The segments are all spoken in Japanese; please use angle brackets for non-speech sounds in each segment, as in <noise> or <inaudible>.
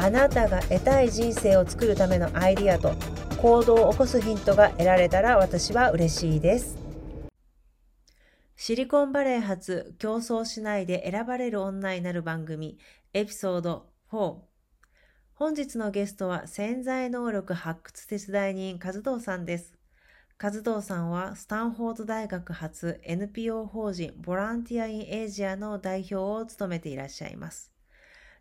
あなたが得たい人生を作るためのアイディアと行動を起こすヒントが得られたら私は嬉しいです。シリコンバレー発競争しないで選ばれる女になる番組エピソード4本日のゲストは潜在能力発掘手伝い人和藤さんです。和藤さんはスタンフォード大学発 NPO 法人 Volunteers in Asia の代表を務めていらっしゃいます。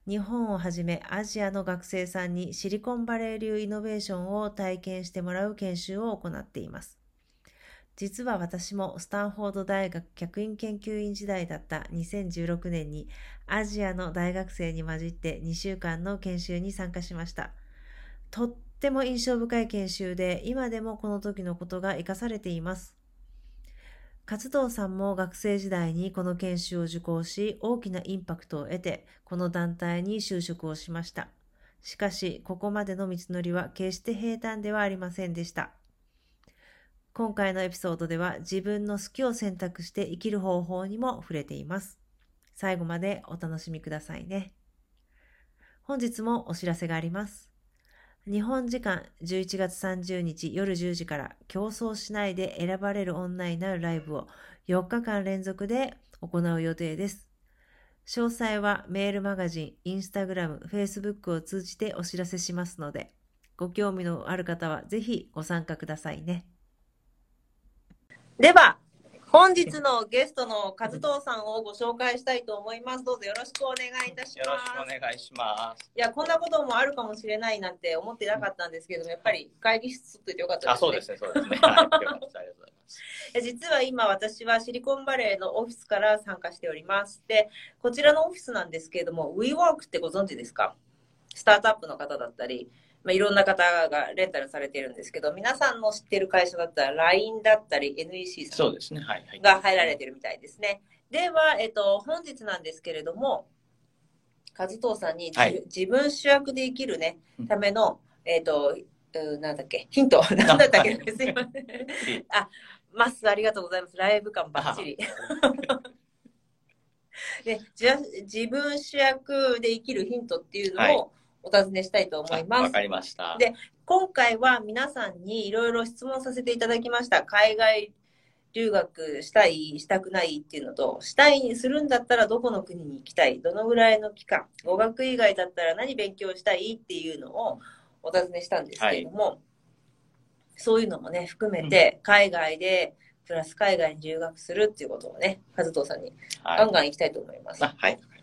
日本をはじめアジアの学生さんにシリコンバレー流イノベーションを体験してもらう研修を行っています。実は私もスタンフォード大学客員研究員時代だった2016年にアジアの大学生に混じって2週間の研修に参加しました。とっても印象深い研修で今でもこの時のことが活かされています。活動さんも学生時代にこの研修を受講し大きなインパクトを得てこの団体に就職をしました。しかしここまでの道のりは決して平坦ではありませんでした。今回のエピソードでは自分の好きを選択して生きる方法にも触れています。最後までお楽しみくださいね。本日もお知らせがあります。日本時間11月30日夜10時から競争しないで選ばれる女になるライブを4日間連続で行う予定です。詳細はメールマガジン、インスタグラム、フェイスブックを通じてお知らせしますので、ご興味のある方はぜひご参加くださいね。では、本日のゲストの和藤さんをご紹介したいと思います。どうぞよろしくお願いいたします。よろしくお願いします。いや、こんなこともあるかもしれないなんて思ってなかったんですけども、やっぱり会議室ってよかったですね。あ、そうですね、そうですね。はい、よかったです。ありがとうございます。<laughs> 実は今私はシリコンバレーのオフィスから参加しております。で、こちらのオフィスなんですけれども、WeWork ってご存知ですか？スタートアップの方だったり、まあ、いろんな方がレンタルされているんですけど、皆さんの知ってる会社だったら LINE だったり NEC さんが入られてるみたいですね。では、えっと、本日なんですけれども、和藤さんに、はい、自分主役で生きるね、ための、えっと、なんだっけ、ヒント、なんだったっけ、すいません。あ、マスありがとうございます。ライブ感ばっちり。<laughs> でじゃ自分主役で生きるヒントっていうのを、お尋ねしたいと思います。わかりました。で、今回は皆さんにいろいろ質問させていただきました。海外留学したい、したくないっていうのと、したいにするんだったらどこの国に行きたい、どのぐらいの期間、語学以外だったら何勉強したいっていうのをお尋ねしたんですけれども、はい、そういうのもね、含めて、海外で、プラス海外に留学するっていうことをね、和藤さんにガンガン行きたいと思います。はい、はい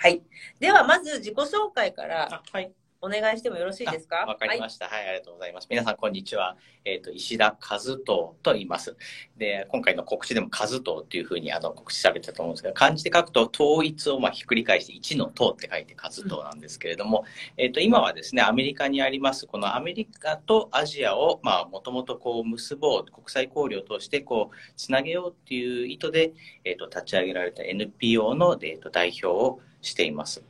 はい。では、まず自己紹介から、はい。お願いしてもよろしいですか？わかりました、はい、はい。ありがとうございます。皆さん、こんにちは。えっ、ー、と、石田和人と言います。で、今回の告知でも和人っていうふうにあの告知されてたと思うんですけど、漢字で書くと、統一をまあひっくり返して、一の塔って書いて和人なんですけれども、うん、えっ、ー、と、今はですね、アメリカにあります、このアメリカとアジアを、まあ、もともとこう結ぼう、国際交流を通して、こう、つなげようっていう意図で、えっ、ー、と、立ち上げられた NPO の、えっと、代表をしています。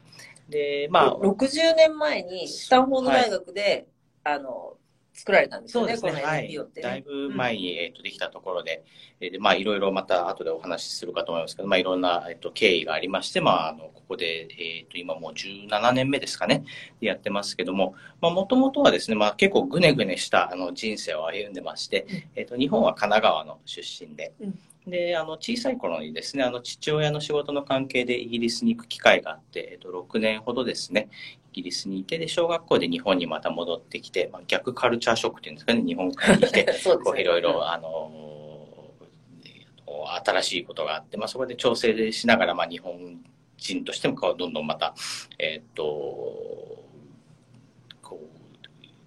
で、まあ。60年前にスタンフォード大学で、はい、あの、作られたんですよね、ね。このはい NPO って、ね。だいぶ前に、えっとできたところで、えーでまあ、いろいろまた後でお話しするかと思いますけど、まあ、いろんな、えっと経緯がありまして、まあ、あのここで、えっと今もう17年目ですかね、やってますけども、もともとはですね、まあ、結構ぐねぐねしたあの人生を歩んでまして、えっと日本は神奈川の出身で、うんであの小さい頃にですねあの父親の仕事の関係でイギリスに行く機会があって、えっと6年ほどですねイギリスにいてで小学校で日本にまた戻ってきて、まあ、逆カルチャーショックっていうんですかね日本からに来て <laughs> ね。こういろいろあの新しいことがあって、まあ、そこで調整しながら、まあ、日本人としてもこうどんどんまた、えーっと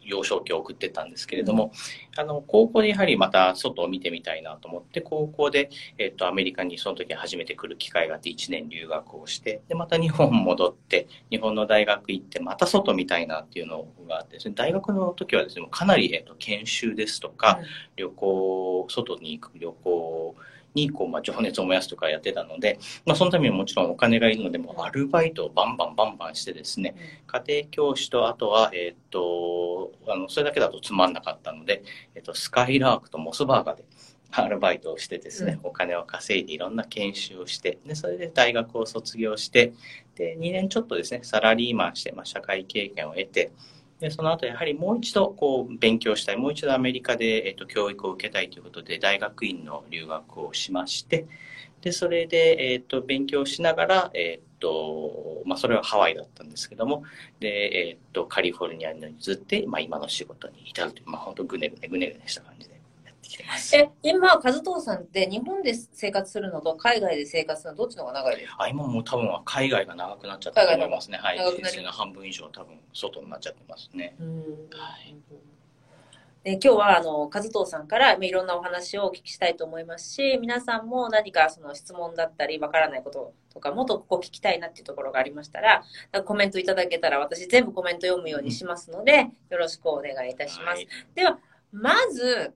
幼少期を送ってったんですけれども、あの高校でやはりまた外を見てみたいなと思って高校で、えーっとアメリカにその時初めて来る機会があって1年留学をしてでまた日本戻って日本の大学行ってまた外見たいなっていうのがあってですね大学の時はですねかなり、えーっと研修ですとか、旅行、外に行く旅行にこう、まあ、情熱を燃やすとかやってたので、まあ、そのためにもちろんお金がいるので、もうアルバイトをバンバンバンバンしてですね、家庭教師と、あとは、えーっと、あの、それだけだとつまんなかったので、えっと、スカイラークとモスバーガーで、アルバイトをしてですね、お金を稼いでいろんな研修をして、で、それで大学を卒業して、で、2年ちょっとですね、サラリーマンして、まあ、社会経験を得て、で、その後やはりもう一度こう勉強したい、もう一度アメリカで、えっと、教育を受けたいということで、大学院の留学をしまして、で、それで、えっと、勉強しながら、えっと、まあ、それはハワイだったんですけども、で、えっと、カリフォルニアに移って、まあ、今の仕事に至るという、まあ、本当ぐねぐねぐねぐねした感じで。すきてます。え、今、和藤さんって日本で生活するのと海外で生活するのどっちの方が長いですか？あ今もう多分は海外が長くなっちゃったと思いますね。はい。人生の半分以上多分外になっちゃってますね。うんはいで今日はあの和藤さんからまあいろんなお話をお聞きしたいと思いますし皆さんも何かその質問だったりわからないこととかもっとここ聞きたいなっていうところがありましたらコメントいただけたら私全部コメント読むようにしますのでよろしくお願いいたします。はいではまず、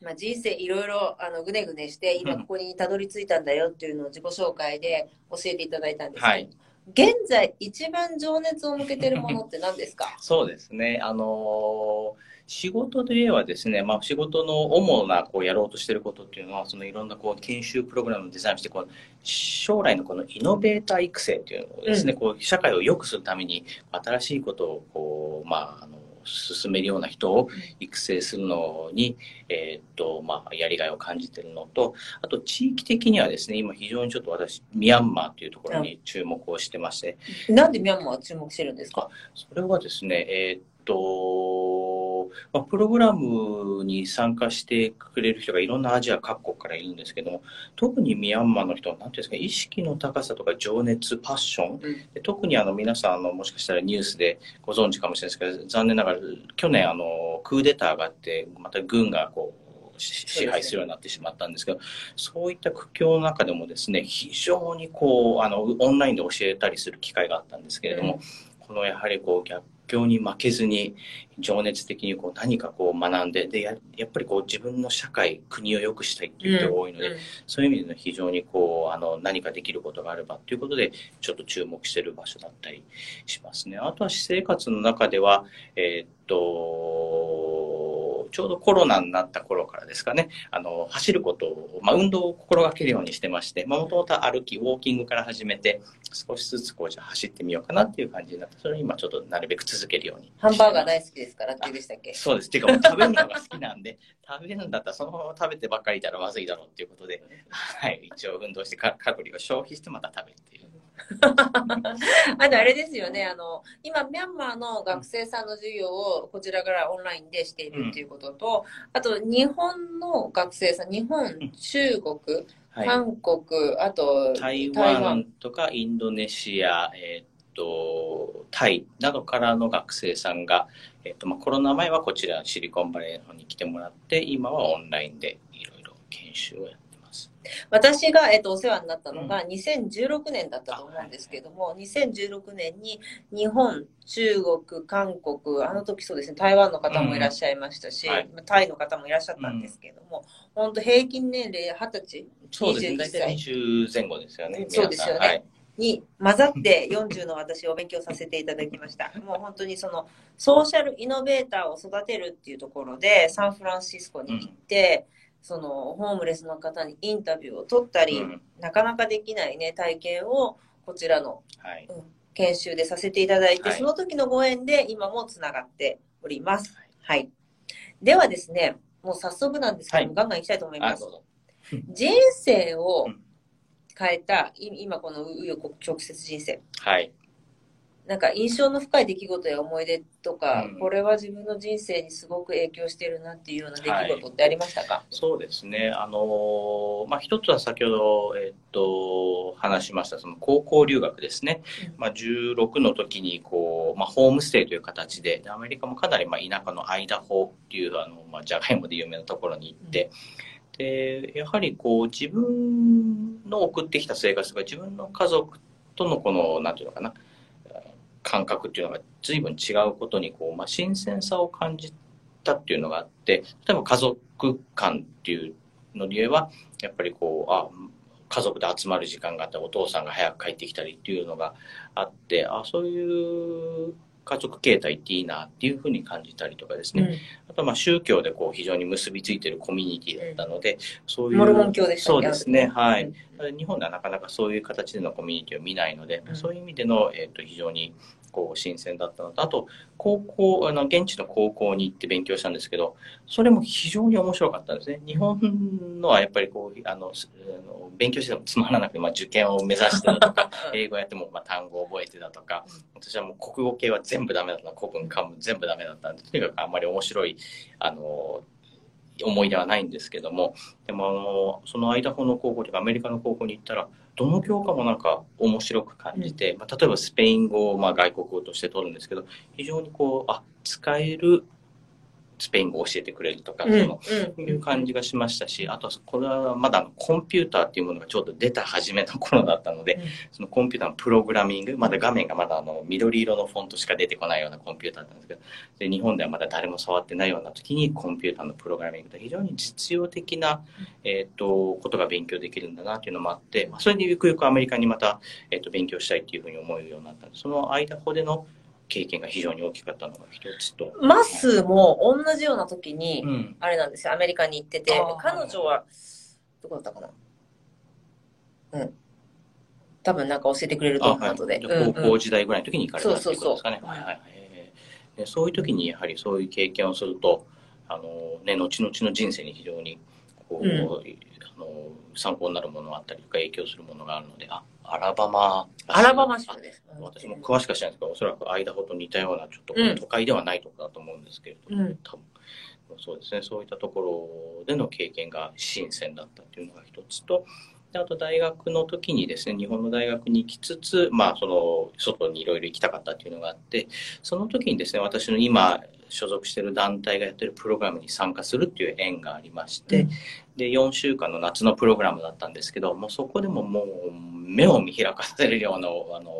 まあ、人生いろいろあのぐねぐねして今ここにたどり着いたんだよっていうのを自己紹介で教えていただいたんですけど、はい。現在一番情熱を向けてるものって何ですか？<laughs> そうですね。あのー仕事で言えばですね、まあ、仕事の主なこうやろうとしていることっていうのは、そのいろんなこう研修プログラムをデザインして、こう将来のこのイノベーター育成っていうのをですね、こう社会を良くするために新しいことをこう、まあ、あの進めるような人を育成するのに、えーっと、まあ、やりがいを感じているのと、あと地域的にはですね、今非常にちょっと私、ミャンマーというところに注目をしてまして、なんでミャンマーは注目してるんですか？それはですね、えーっと、まあ、プログラムに参加してくれる人がいろんなアジア各国からいるんですけども、特にミャンマーの人は、なんていうんですか、意識の高さとか情熱、パッション、で特にあの皆さんあの、もしかしたらニュースでご存知かもしれないですけど、残念ながら去年あの、クーデターがあって、また軍がこう、し支配するようになってしまったんですけど、そういった苦境の中でもですね、非常にこう、あの、オンラインで教えたりする機会があったんですけれども、このやはりこう逆境に負けずに情熱的にこう何かこう学んででややっぱりこう自分の社会国を良くしたいっていう人が多いので、そういう意味での非常にこうあの何かできることがあればということでちょっと注目している場所だったりしますね。あとは私生活の中では、えーっとちょうどコロナになった頃からですかねあの走ることを、まあ、運動を心がけるようにしてましてもともと歩きウォーキングから始めて少しずつこうじゃあ走ってみようかなっていう感じになってそれを今ちょっとなるべく続けるようにハンバーガー大好きですからってでしたっけ？そうです。っていうか、もう食べるのが好きなんで、<laughs> 食べるんだったらそのまま食べてばっかりいたらまずいだろうっていうことで、はい、一応運動してカカロリーを消費してまた食べるっていう。<laughs> あとあれですよねあの今ミャンマーの学生さんの授業をこちらからオンラインでしているっていうことと、あと日本の学生さん日本中国、はい。韓国あと台台湾湾とかインドネシア、えーっと、タイなどからの学生さんが、えーっと、まあ、コロナ前はこちらシリコンバレーの方に来てもらって、今はオンラインでいろいろ研修をやって。私が、えっと、お世話になったのが2016年だったと思うんですけども、2016年に日本、中国、韓国、あの時そうですね、台湾の方もいらっしゃいましたし、うんはいタイの方もいらっしゃったんですけども、本当平均年齢20歳、そうですね。21大体歳。20前後ですよね。そうですよねはい。に混ざって40の私を勉強させていただきました。<laughs> もう本当にそのソーシャルイノベーターを育てるっていうところでサンフランシスコに行って、そのホームレスの方にインタビューを取ったり、うんなかなかできないね、体験をこちらのはい。研修でさせていただいて、はいその時のご縁で今もつながっております。はい。ではですね、もう早速なんですけども、はいガンガンいきたいと思いまあ、す。人生をうん変えた、い今この紆余直接人生。はい。なんか印象の深い出来事や思い出とか、うん。これは自分の人生にすごく影響してるなっていうような出来事ってありましたか、そうですね。あのーまあ、一つは先ほど、えっと、話しました、その高校留学ですね。うん。まあ、16の時に、こう、まあ、ホームステイという形で、でアメリカもかなり、まあ、田舎のアイダホっていう、あの、まあ、ジャガイモで有名なところに行って、で、やはりこう、自分の送ってきた生活が自分の家族とのこの、なんていうのかな、感覚っていうのが随分違うことに、こう、まあ、新鮮さを感じたっていうのがあって、例えば家族間っていうので言えば、やっぱりこう、あ、家族で集まる時間があって、お父さんが早く帰ってきたりっていうのがあって、あ、そういう家族形態っていいなっていうふうに感じたりとかですね。あとはまあ宗教でこう非常に結びついているコミュニティだったので、そういう。モルモン教でしたそうですね。はい。うん日本ではなかなかそういう形でのコミュニティを見ないので、うんそういう意味での、えっと非常にこう新鮮だったのと、あと、高校、あの、現地の高校に行って勉強したんですけど、それも非常に面白かったんですね。日本のはやっぱりこう、あの、勉強しててもつまらなくて、まあ受験を目指してだとか、<laughs> 英語やってもまあ単語を覚えてだとか、私はもう国語系は全部ダメだった古文漢文全部ダメだったんでとにかくあんまり面白いあの思い出はないんですけどもでもあのそのアイダホの高校とかアメリカの高校に行ったらどの教科もなんか面白く感じて、まあ、例えばスペイン語をまあ外国語として取るんですけど非常にこうあ使えるスペイン語を教えてくれるとか、うんそのうん。いう感じがしましたし、あとはこれはまだコンピューターっていうものがちょうど出た初めの頃だったので、うん。そのコンピューターのプログラミング、まだ画面がまだあの緑色のフォントしか出てこないようなコンピューターだったんですけど、で日本ではまだ誰も触ってないような時にコンピューターのプログラミングで非常に実用的な、えっとことが勉強できるんだなっていうのもあって、まあそれでゆくゆくアメリカにまた、えっと勉強したいっていうふうに思うようになったその間ほでの経験が非常に大きかったのが一つと。マスも同じような時に、うん。あれなんですよ、アメリカに行ってて彼女は、どこだったかな？うん。多分なんか教えてくれると思う後で。じうんうんゃあ高校時代ぐらいの時に行かれたってことですかね。そういう時にやはりそういう経験をすると、あのね、後々の人生に非常にこう、うんあの参考になるものがあったりとか影響するものがあるので、あ、アラバマ。アラバマ州です。あ私も詳しくは知らないんですけど、おそらくアイダホと似たような、ちょっとうん。都会ではないところだと思うんですけれども、うん。多分そうですね、そういったところでの経験が新鮮だったっていうのが一つと、であと大学の時にですね、日本の大学に行きつつ、まあ、その、外にいろいろ行きたかったっていうのがあって、その時にですね、私の今所属している団体がやってるプログラムに参加するっていう縁がありまして、うん。で、4週間の夏のプログラムだったんですけど、もうそこでももう目を見開かせるような、あの、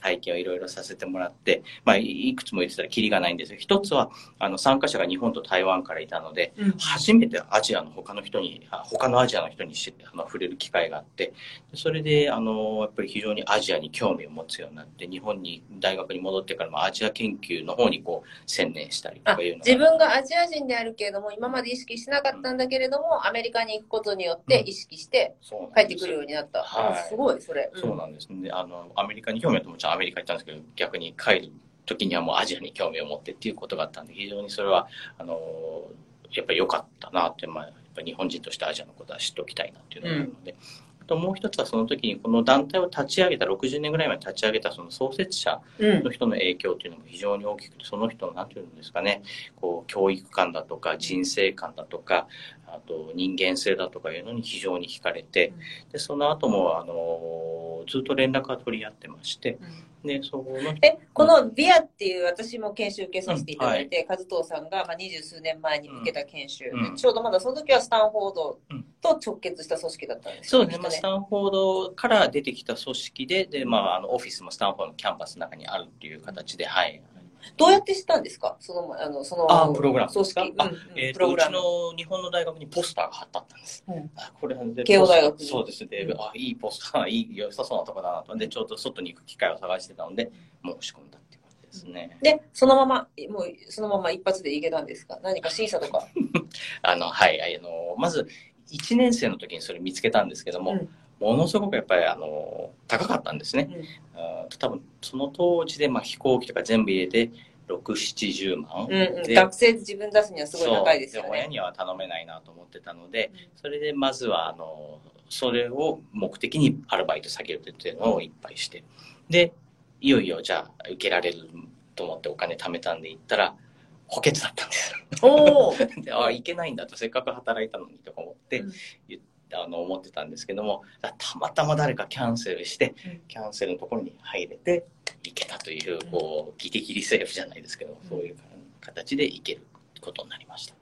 体験をいろいろさせてもらって、まあ、いいくつも言ってたらキリがないんですけど、一つは、あの、参加者が日本と台湾からいたので、うん初めてアジアの他の人に、あ他のアジアの人にしあの触れる機会があって、それで、あの、やっぱり非常にアジアに興味を持つようになって、日本に、大学に戻ってからもアジア研究の方にこう、専念したりとあかいうのが自分がアジア人であるけれども、今まで意識しなかったんだけれども、アメリカに行くことによって意識して帰ってくるようになった。はいあすごい、それ。んそうなんですね。あの、アメリカに興味あってもちろんアメリカ行ったんですけど、逆に帰る時にはもうアジアに興味を持ってっていうことがあったんで、非常にそれは、あの、やっぱり良かったなって、まあ、やっぱ日本人としてアジアのことは知っておきたいなっていうのがあるので、あともう一つはその時にこの団体を立ち上げた、60年ぐらい前に立ち上げたその創設者うん。の人の影響っていうのも非常に大きくて、その人の、なんていうんですかね、こう、教育観だとか、人生観だとか、あと人間性だとかいうのに非常に惹かれて、で、その後も、あの、ずっと連絡は取り合ってまして、で、その人え、このビアっていう私も研修受けさせていただいて、和藤さんがまあ二十数年前に受けた研修、うん。ちょうどまだその時はスタンフォードと直結した組織だったんですよそうですね、まあ、スタンフォードから出てきた組織で、で、まあ、あの、オフィスもスタンフォードのキャンパスの中にあるっていう形で、はい。どうやって知ったんですか？その、あの、その、あプログラム組織、うんうんえーとうちプログラム。の日本の大学にポスターが貼ったんです。うんあこれで慶応大学にそうですね。であ、いいポスター、いい、良さそうなとこだなと。で、ちょうど外に行く機会を探してたので、申し込んだっていう感じですね。で、そのまま、もう、そのまま一発でいけたんですか？何か審査とか？<laughs> あの、はい、あの、まず、1年生の時にそれ見つけたんですけども、うんものすごくやっぱり、あの、高かったんですね。あー多分、その当時で、まあ、飛行機とか全部入れて、6、70万。うんうん、で学生で自分出すにはすごい高いですよそう親ね。には頼めないなと思ってたので、うんそれでまずはあのそれを目的にアルバイト先をっていうのをいっぱいしてでいよいよじゃあ受けられると思ってお金貯めたんで行ったら補欠だったんですおお。よ <laughs> であいけないんだとせっかく働いたのにとか思って、うん言ってあの思ってたんですけどもたまたま誰かキャンセルして、うん。キャンセルのところに入れて行けたというこうギリギリセーフじゃないですけど、そういう形で行けることになりました。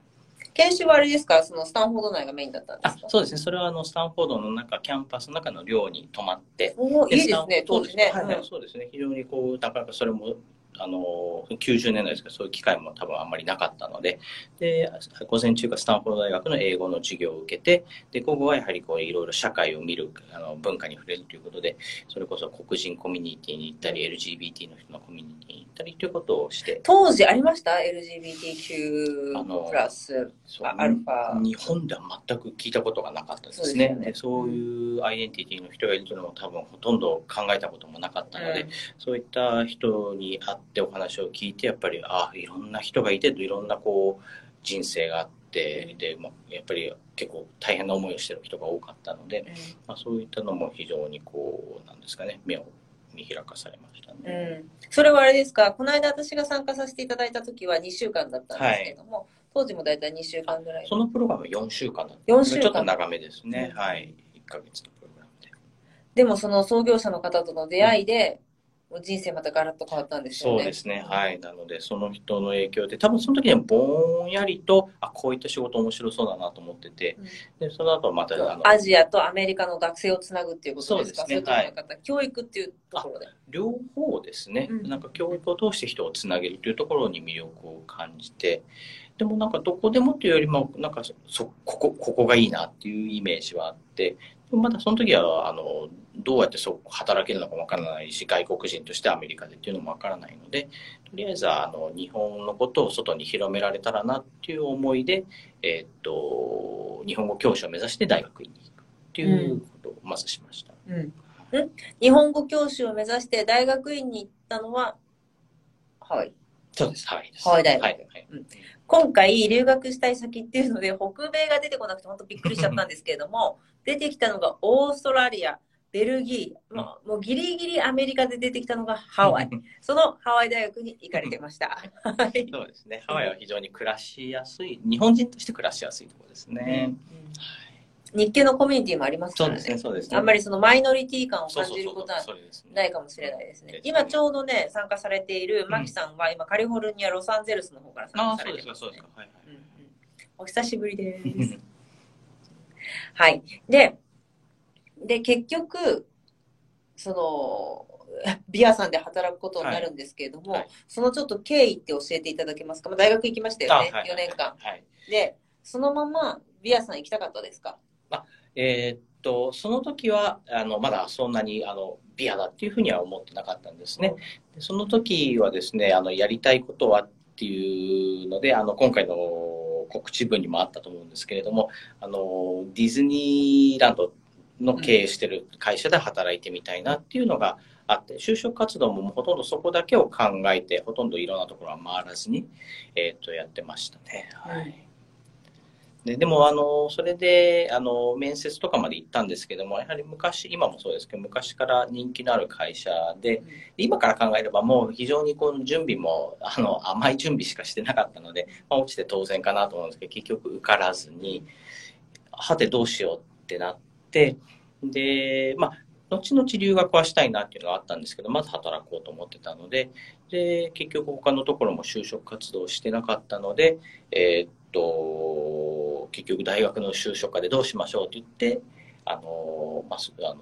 研修はあれですか？そのスタンフォード内がメインだったんですか？あそうですね、それはあのスタンフォードの中、キャンパスの中の寮に泊まって、おお、いいですね、当時ね。そうですはいはいそうですね、非常にこう、なかなかそれも、あの90年代ですけど、そういう機会も多分あんまりなかったので、で午前中がスタンフォード大学の英語の授業を受けて、で午後はやはりこういろいろ社会を見るあの文化に触れるということで、それこそ黒人コミュニティに行ったり、LGBT の人のコミュニティに行ったりということをして、当時ありました？あ ?LGBTQ のプラス、アルファ。日本では全く聞いたことがなかったですそうですね。そういうアイデンティティの人がいるというのも多分ほとんど考えたこともなかったので、うんそういった人に会ってお話を聞いてやっぱりあいろんな人がいていろんなこう人生があってで、まあ、やっぱり結構大変な思いをしてる人が多かったので、まあ、そういったのも非常にこうなんですかね目を見開かされましたうんね。うんそれはあれですか？この間私が参加させていただいた時は2週間だったんですけども、当時も大体2週間ぐらい。そのプログラムは4週間だった4週間ちょっと長めですね。うんはい。1ヶ月のプログラムで。でもその創業者の方との出会いで、人生またガラッと変わったんですよね。そうですね。はい。なので、その人の影響で、多分その時にはぼんやりと、あ、こういった仕事面白そうだなと思ってて、うんで、その後また、あの、アジアとアメリカの学生をつなぐっていうことですか？そうですねれともなんか教育っていうところで。両方ですね、うんなんか教育を通して人をつなげるというところに魅力を感じて、でもなんかどこでもっていうよりも、なんかそ、ここ、ここがいいなっていうイメージはあって、まだその時は、あの、どうやってそこ働けるのかわからないし、外国人としてアメリカでっていうのもわからないので、とりあえずはあの日本のことを外に広められたらなっていう思いで、えーっと、日本語教師を目指して大学院に行くっていうことをまずしました。うんん日本語教師を目指して大学院に行ったのはハワイ。そうです。はいです。ハワイ大学はい。はい今回留学したい先っていうので北米が出てこなくて本当びっくりしちゃったんですけれども出てきたのがオーストラリアベルギーもうもうギリギリアメリカで出てきたのがハワイ。<laughs> そのハワイ大学に行かれてました。は <laughs> いそうですね。ハワイは非常に暮らしやすい、日本人として暮らしやすいところですね。日系のコミュニティもありますからね。そうですね、そうですね。あんまりそのマイノリティ感を感じることはないかもしれないですね。今ちょうどね参加されているマキさんは今カリフォルニアロサンゼルスの方から参加されてますね。そうですか。はいはい。うんうん。お久しぶりです <laughs> はい。で、で、結局、その、ビアさんで働くことになるんですけれども、はいはいそのちょっと経緯って教えていただけますか、まあ、大学行きましたよね、あはい4年間。はい。で、そのままビアさん行きたかったですか？えーっと、その時は、あの、まだそんなに、あの、ビアだっていうふうには思ってなかったんですね。でその時はですね、あの、やりたいことはっていうので、あの、今回の告知文にもあったと思うんですけれども、あの、ディズニーランドの経営してる会社で働いてみたいなっていうのがあって、就職活動もほとんどそこだけを考えて、ほとんどいろんなところは回らずに、えーっと、やってましたね。はい。ででもあのそれであの面接とかまで行ったんですけどもやはり昔今もそうですけど昔から人気のある会社で今から考えればもう非常にこの準備もあの甘い準備しかしてなかったので、まあ、落ちて当然かなと思うんですけど結局受からずにはてどうしようってなってでまあ後々留学はしたいなっていうのがあったんですけどまず働こうと思ってたのでで結局他のところも就職活動してなかったのでえーっと結局大学の就職課でどうしましょうって言ってあの、まあ、すあの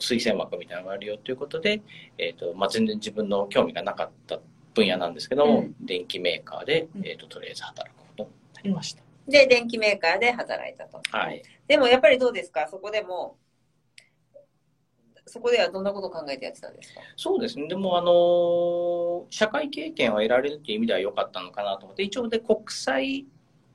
推薦枠みたいなのがあるよということで、えーっとまあ、全然自分の興味がなかった分野なんですけども、うん電機メーカーで、うんえー、ととりあえず働くことになりました。で、電機メーカーで働いたと。はい。でもやっぱりどうですか？そこでも、そこではどんなことを考えてやってたんですか？そうですね。でも、あのー社会経験を得られるという意味では良かったのかなと思って、一応で国際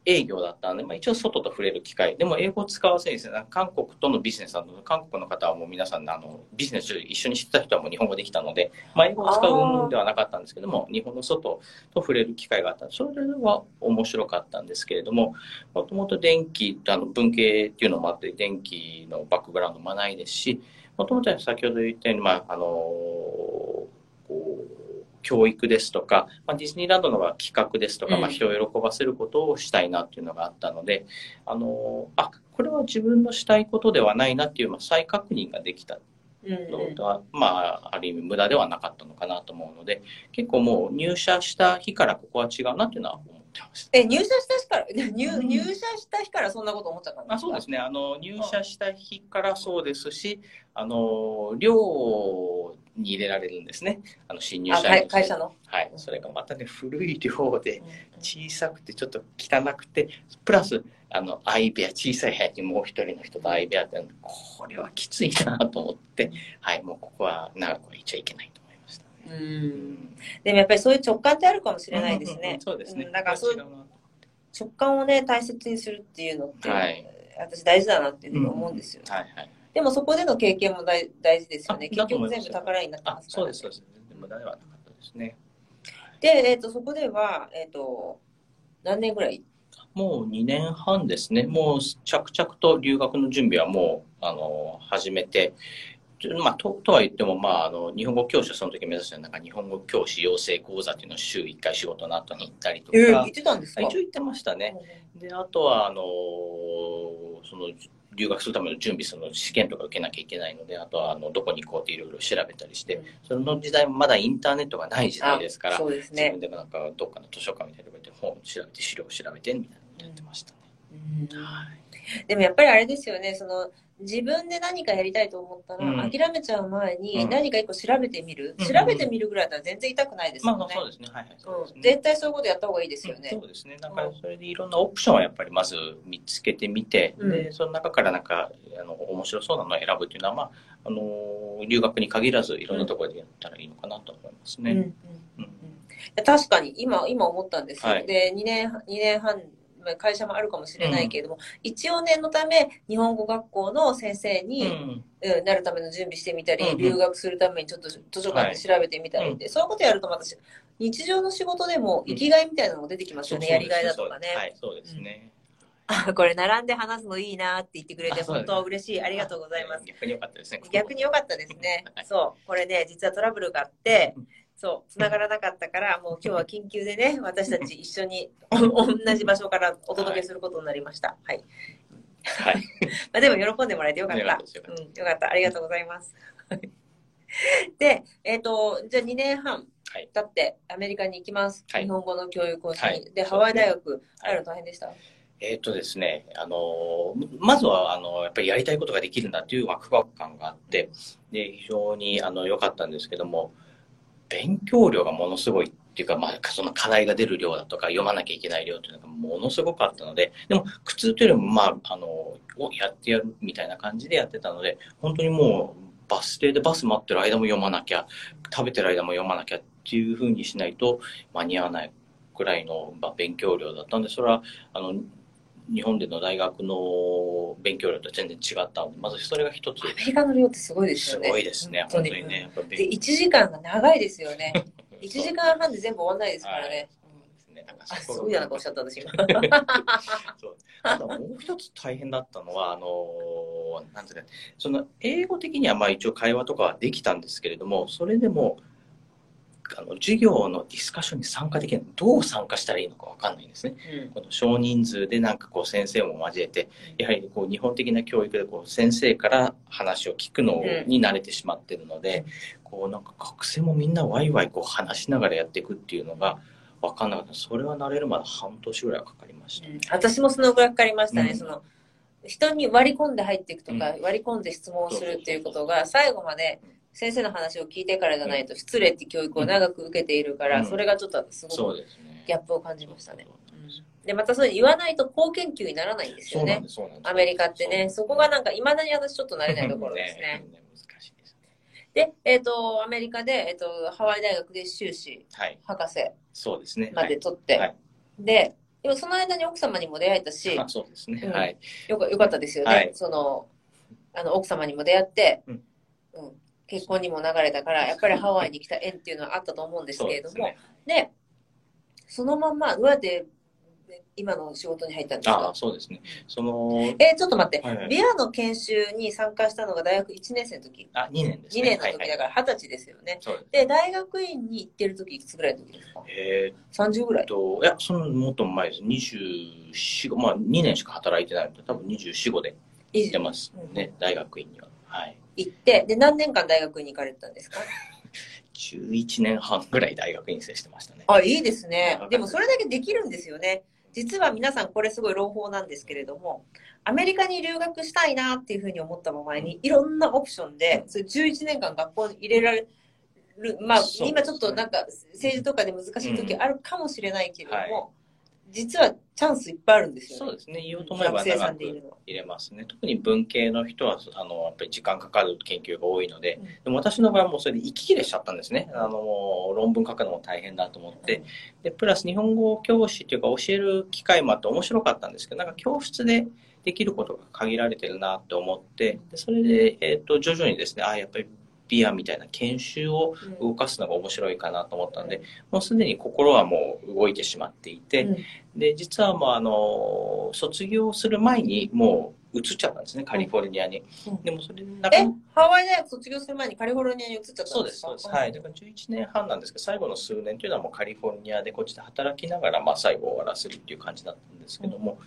営業だったんで、まあ、一応外と触れる機会。でも、英語を使わずにですね、韓国とのビジネスなので、韓国の方はもう皆さん、あの、ビジネス一緒にしてた人はもう日本語できたので、まあ、英語を使うものではなかったんですけども、日本の外と触れる機会があった。それは面白かったんですけれども、もともと電気、あの、文系っていうのもあって、電気のバックグラウンドもないですし、もともとは先ほど言ったように、まあ、あの教育ですとか、まあ、ディズニーランドのは企画ですとか、うん。まあ、人を喜ばせることをしたいなっていうのがあったので、あのあこれは自分のしたいことではないなっていう、まあ、再確認ができたうんうん。のは、まあ、ある意味無駄ではなかったのかなと思うので、結構もう入社した日からここは違うなっていうのは思ってました。え、入社した日から、入うん。入社した日からそんなこと思っちゃったんですかあそうですね。あの入社した日からそうですしあの寮に入れられるんですねあの新入あ社員会会社の？はいそれがまたね古い寮で小さくてちょっと汚くてプラスあの相部屋小さい部屋にもう一人の人と相部屋ってこれはきついなと思ってはいもうここは長くはいちゃいけないと思いましたね。う。うんでもやっぱりそういう直感ってあるかもしれないですねうんうんうん。そうですね。んだから直感をね、大切にするっていうのって、はい私大事だなっていうふうに思うんですよ。はいはい。でもそこでの経験も大大事ですよね。あ結局全部宝になってあますから、ね。そうですそうです。全然無駄ではなかったですね。で、えっ、と、そこでは、えっ、と、何年ぐらい？もう2年半ですね。もう着々と留学の準備はもう、あの、始めて、まあ、ととは言っても、まあ、あの、日本語教師をその時目指してなんか日本語教師養成講座っていうのを週1回仕事の後に行ったりとか、えー、言ってたんですか？一応行ってましたね。で、あとは、あの、その、留学するための準備、その試験とか受けなきゃいけないので、あとは、あの、どこに行こうっていろいろ調べたりして、うんその時代もまだインターネットがない時代ですから、そうですね自分。でもなんか、どっかの図書館みたいなところで本を調べて、資料を調べて、みたいなことやってましたね。うんはい。でもやっぱりあれですよね、その自分で何かやりたいと思ったら、うん諦めちゃう前にうん何か一個調べてみる、うん調べてみるぐらいだったら全然痛くないですまあまあよね。そうですね。はいはい。ね。絶対そういうことやった方がいいですよねそ。うですね。なんかそれでいろんなオプションをやっぱりまず見つけてみて、うんでその中からなんかあの面白そうなのを選ぶっていうのは、まああの留学に限らずいろんなところでやったらいいのかなと思いますね。うんうんうん確かに今今思ったんですよ。はいで2年2年半まあ会社もあるかもしれないけれども、一応念のため日本語学校の先生うに、んうんなるための準備してみたり、うんうん留学するためにちょっと図書館で調べてみたりで、そういうことやるとまたし日常の仕事でも生きがいみたいなのも出てきますよね、やりがいだとかね。はい、そうですね。あこれ並んで話すのいいなって言ってくれて本当嬉しい。ありがとうございます。逆に良かったですね。逆に良かったですねはい。そう。これね、実はトラブルがあってうん、そう、繋がらなかったから、もう今日は緊急でね、私たち一緒に同じ場所からお届けすることになりました。はい。はい。<laughs> まあでも喜んでもらえてよかった。うん、よかった。ありがとうございます。<laughs> で、えっ、と、じゃあ2年半はい経ってアメリカに行きます。はい日本語の教育をしに。はいで、ハワイ大学入るの大変でした、えっ、とですね、あの、まずは、あの、やっぱりやりたいことができるんだっていうワクワク感があって、で、非常に、あの、良かったんですけども、勉強量がものすごいっていうか、まあ、その課題が出る量だとか、読まなきゃいけない量っていうのがものすごかったので、でも、苦痛というよりも、まあ、あの、をやってやるみたいな感じでやってたので、本当にもう、バス停でバス待ってる間も読まなきゃ、食べてる間も読まなきゃっていうふうにしないと間に合わないくらいの、まあ、勉強量だったんで、それは、あの、日本での大学の勉強量と全然違ったので、まずそれが一つ、アメリカの量ってすごいですすよね。ごいですね、本当にね。で、勉1時間が長いですよね。1そう時間半で全部終わんないですからね。すごいな、なっしゃった私今。<laughs> そうあともう一つ大変だったのは、あのーなんていうか、その英語的にはまあ一応会話とかはできたんですけれども、それでも、あの授業のディスカッションに参加できない、どう参加したらいいのかわかんないんですね。この少人数でなんかこう先生も交えて、やはりこう日本的な教育でこう先生から話を聞くのに慣れてしまってるので、こうなんか学生もみんなワイワイこう話しながらやっていくっていうのが分かんなかった。それは慣れるまで半年ぐらいはかかりました。うん私もそのぐらいかかりましたね。うんその人に割り込んで入っていくとか、う割り込んで質問をするっていうことが最後まで先生の話を聞いてからじゃないと失礼って教育を長く受けているから、うんそれがちょっとすごく。ギャップを感じましたね。でまたそれ言わないと高研究にならないんですよねアメリカってね、そこがなんか、いいまだに私ちょっと慣れないところですね。でえっ、と、アメリカで、えっ、と、ハワイ大学で修士、はい。博士そうですね。まで取って、はいで、でもその間に奥様にも出会えたし、あそうですね。うんはい。よかよかったですよね。はいその、あの、奥様にも出会って、うんうん結婚にも流れたから、やっぱりハワイに来た縁っていうのはあったと思うんですけれども、ですね。でそのまんま、どうやって今の仕事に入ったんですあかそうですね。その、えーちょっと待って、はいはいビアの研修に参加したのが大学1年生の時、あ、2年です2ね。年の時だら。から20歳ですよね。そうです。で、大学院に行ってる時いくつぐらいの時ですか？えーっ ?30 ぐらい。と、いや、そのもっと前です。24、5まあ2年しか働いてないので、多分24、5で行ってますね、大学院には。はい。行って、で、何年間大学院に行かれてたんですか？11年半ぐらい大学院生してましたね。あ、いいですね。でもそれだけできるんですよね。実は皆さんこれすごい朗報なんですけれども、アメリカに留学したいなっていうふうに思った場合に、いろんなオプションで、それ11年間学校に入れられる、まあ、今ちょっとなんか政治とかで難しい時あるかもしれないけれども、実はチャンスいっぱいあるんですよね。そうですね。言おうと思えば長く。入れますね。特に文系の人は、あの、やっぱり時間かかる研究が多いので、うんでも私の場合はもうそれで息切れしちゃったんですね。あの、論文書くのも大変だと思って。で、プラス日本語教師っていうか教える機会もあって面白かったんですけど、なんか教室でできることが限られてるなって思って、でそれで、えっ、と、徐々にですね、あやっぱりビアみたいな研修を動かすのが面白いかなと思ったんで、もうすでに心はもう動いてしまっていて、うん。で、実はもうあの、卒業する前にもう移っちゃったんですね、カリフォルニアに。うん。でもそれでなかえハワイ大学卒業する前にカリフォルニアに移っちゃったんですか？そうです、そうです。はい。だから11年半なんですけど、最後の数年というのはもうカリフォルニアでこっちで働きながら、まあ最後終わらせるっていう感じだったんですけども、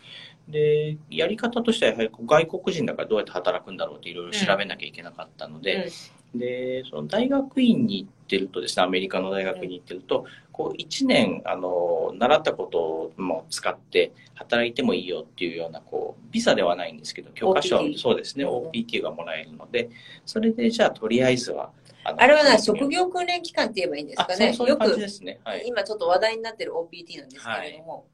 で、やり方としてはやはり外国人だからどうやって働くんだろうっていろいろ調べなきゃいけなかったので、で、その大学院に行ってるとですね、アメリカの大学に行ってると、こう1年、あの、習ったことをも使って働いてもいいよっていうような、こう、ビザではないんですけど、教科書そうですね、うん OPT がもらえるので、それでじゃあとりあえずは、あのあれはな、職業訓練機関って言えばいいんですかあそうね。よそうですね。はい。今ちょっと話題になってる OPT なんですけれども。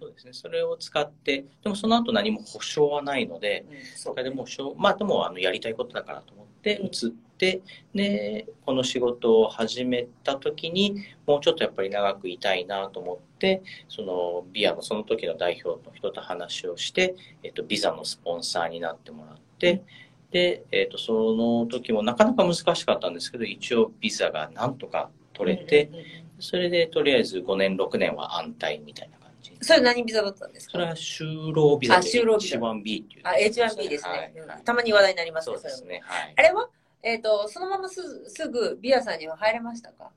そうですね。それを使って、でもその後何も保証はないので、うんうんそれでもうしょう、まあでもあのやりたいことだからと思って移って、で、この仕事を始めた時に、もうちょっとやっぱり長くいたいなと思って、そのビアのその時の代表の人と話をして、えっと、ビザのスポンサーになってもらって、で、えっと、その時もなかなか難しかったんですけど、一応ビザがなんとか取れて、それでとりあえず5年、6年は安泰みたいな感じ。それ何ビザだったんですか？それは就労ビザあ就労ビザ H1B っていう。あ、H1B ですはいね。うんはいたまに話題になりますね、そうですね。はいあ。れは？えっ、と、そのまますぐすぐビアさんには入れましたか？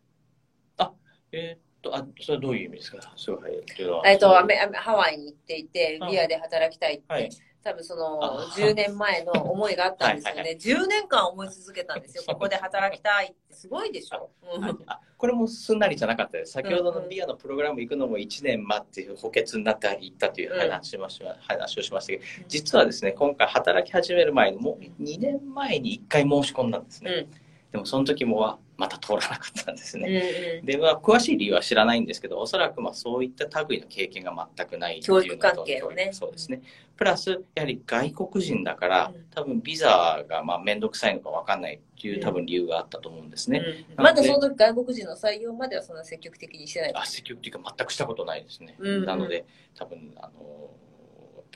えーっと、あ、それはどういう意味ですか？すごい入るっていうのは。えっ、とアメ、アメハワイに行っていて、うん。ビアで働きたいって、はい多分そのあ10年前の思いがあったんですよはいはいね。10年間思い続けたんですよ。<laughs> ここで働きたいってすごいでしょ。うんはいあこれもすんなりじゃなかったです。先ほどのビアのプログラム行くのも1年待って補欠になって行ったという話をしま話をしましたけど、実はですね、今回働き始める前にもう2年前に1回申し込んだんですね。うんでもその時もまた通らなかったんですね。うんうんで、まあ、詳しい理由は知らないんですけど、おそらくまあそういった類の経験が全くない教育関係のねそうですね。プラス、やはり外国人だからうん、多分ビザがまあ面倒くさいのか分かんないっていう多分理由があったと思うんですね。うんまだその時外国人の採用まではそんな積極的にしてない。あ積極的に全くしたことないですね。うんうんなので、多分、あの、やっ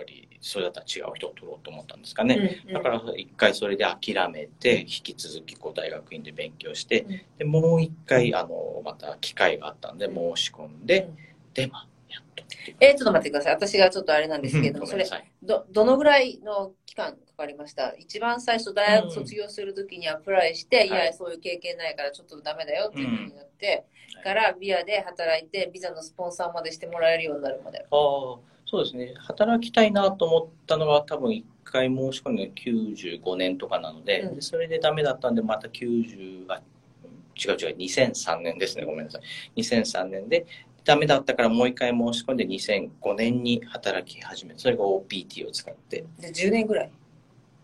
ぱり、それだったら違う人を取ろうと思ったんですかね。うんうん。だから、一回それで諦めて、引き続き、こう、大学院で勉強してうん、で、もう一回、あの、また機会があったんで、申し込んで、で、まあ、やっと。えーちょっと待ってください。私がちょっとあれなんですけれども、それ。ど、どのぐらいの期間かかりました？一番最初、大学卒業するときにアプライして、いはい。や、そういう経験ないからちょっとダメだよっていうふうになって、うん。から、ビアで働いて、ビザのスポンサーまでしてもらえるようになるまで。ああ、そうですね。働きたいなと思ったのが多分一回申し込んで95年とかなので、うんでそれでダメだったんで、また90、あ、違う違う、2003年ですね。ごめんなさい。2003年で、ダメだったからもう一回申し込んで2005年に働き始めた。それが OPT を使って。で、10年ぐらい。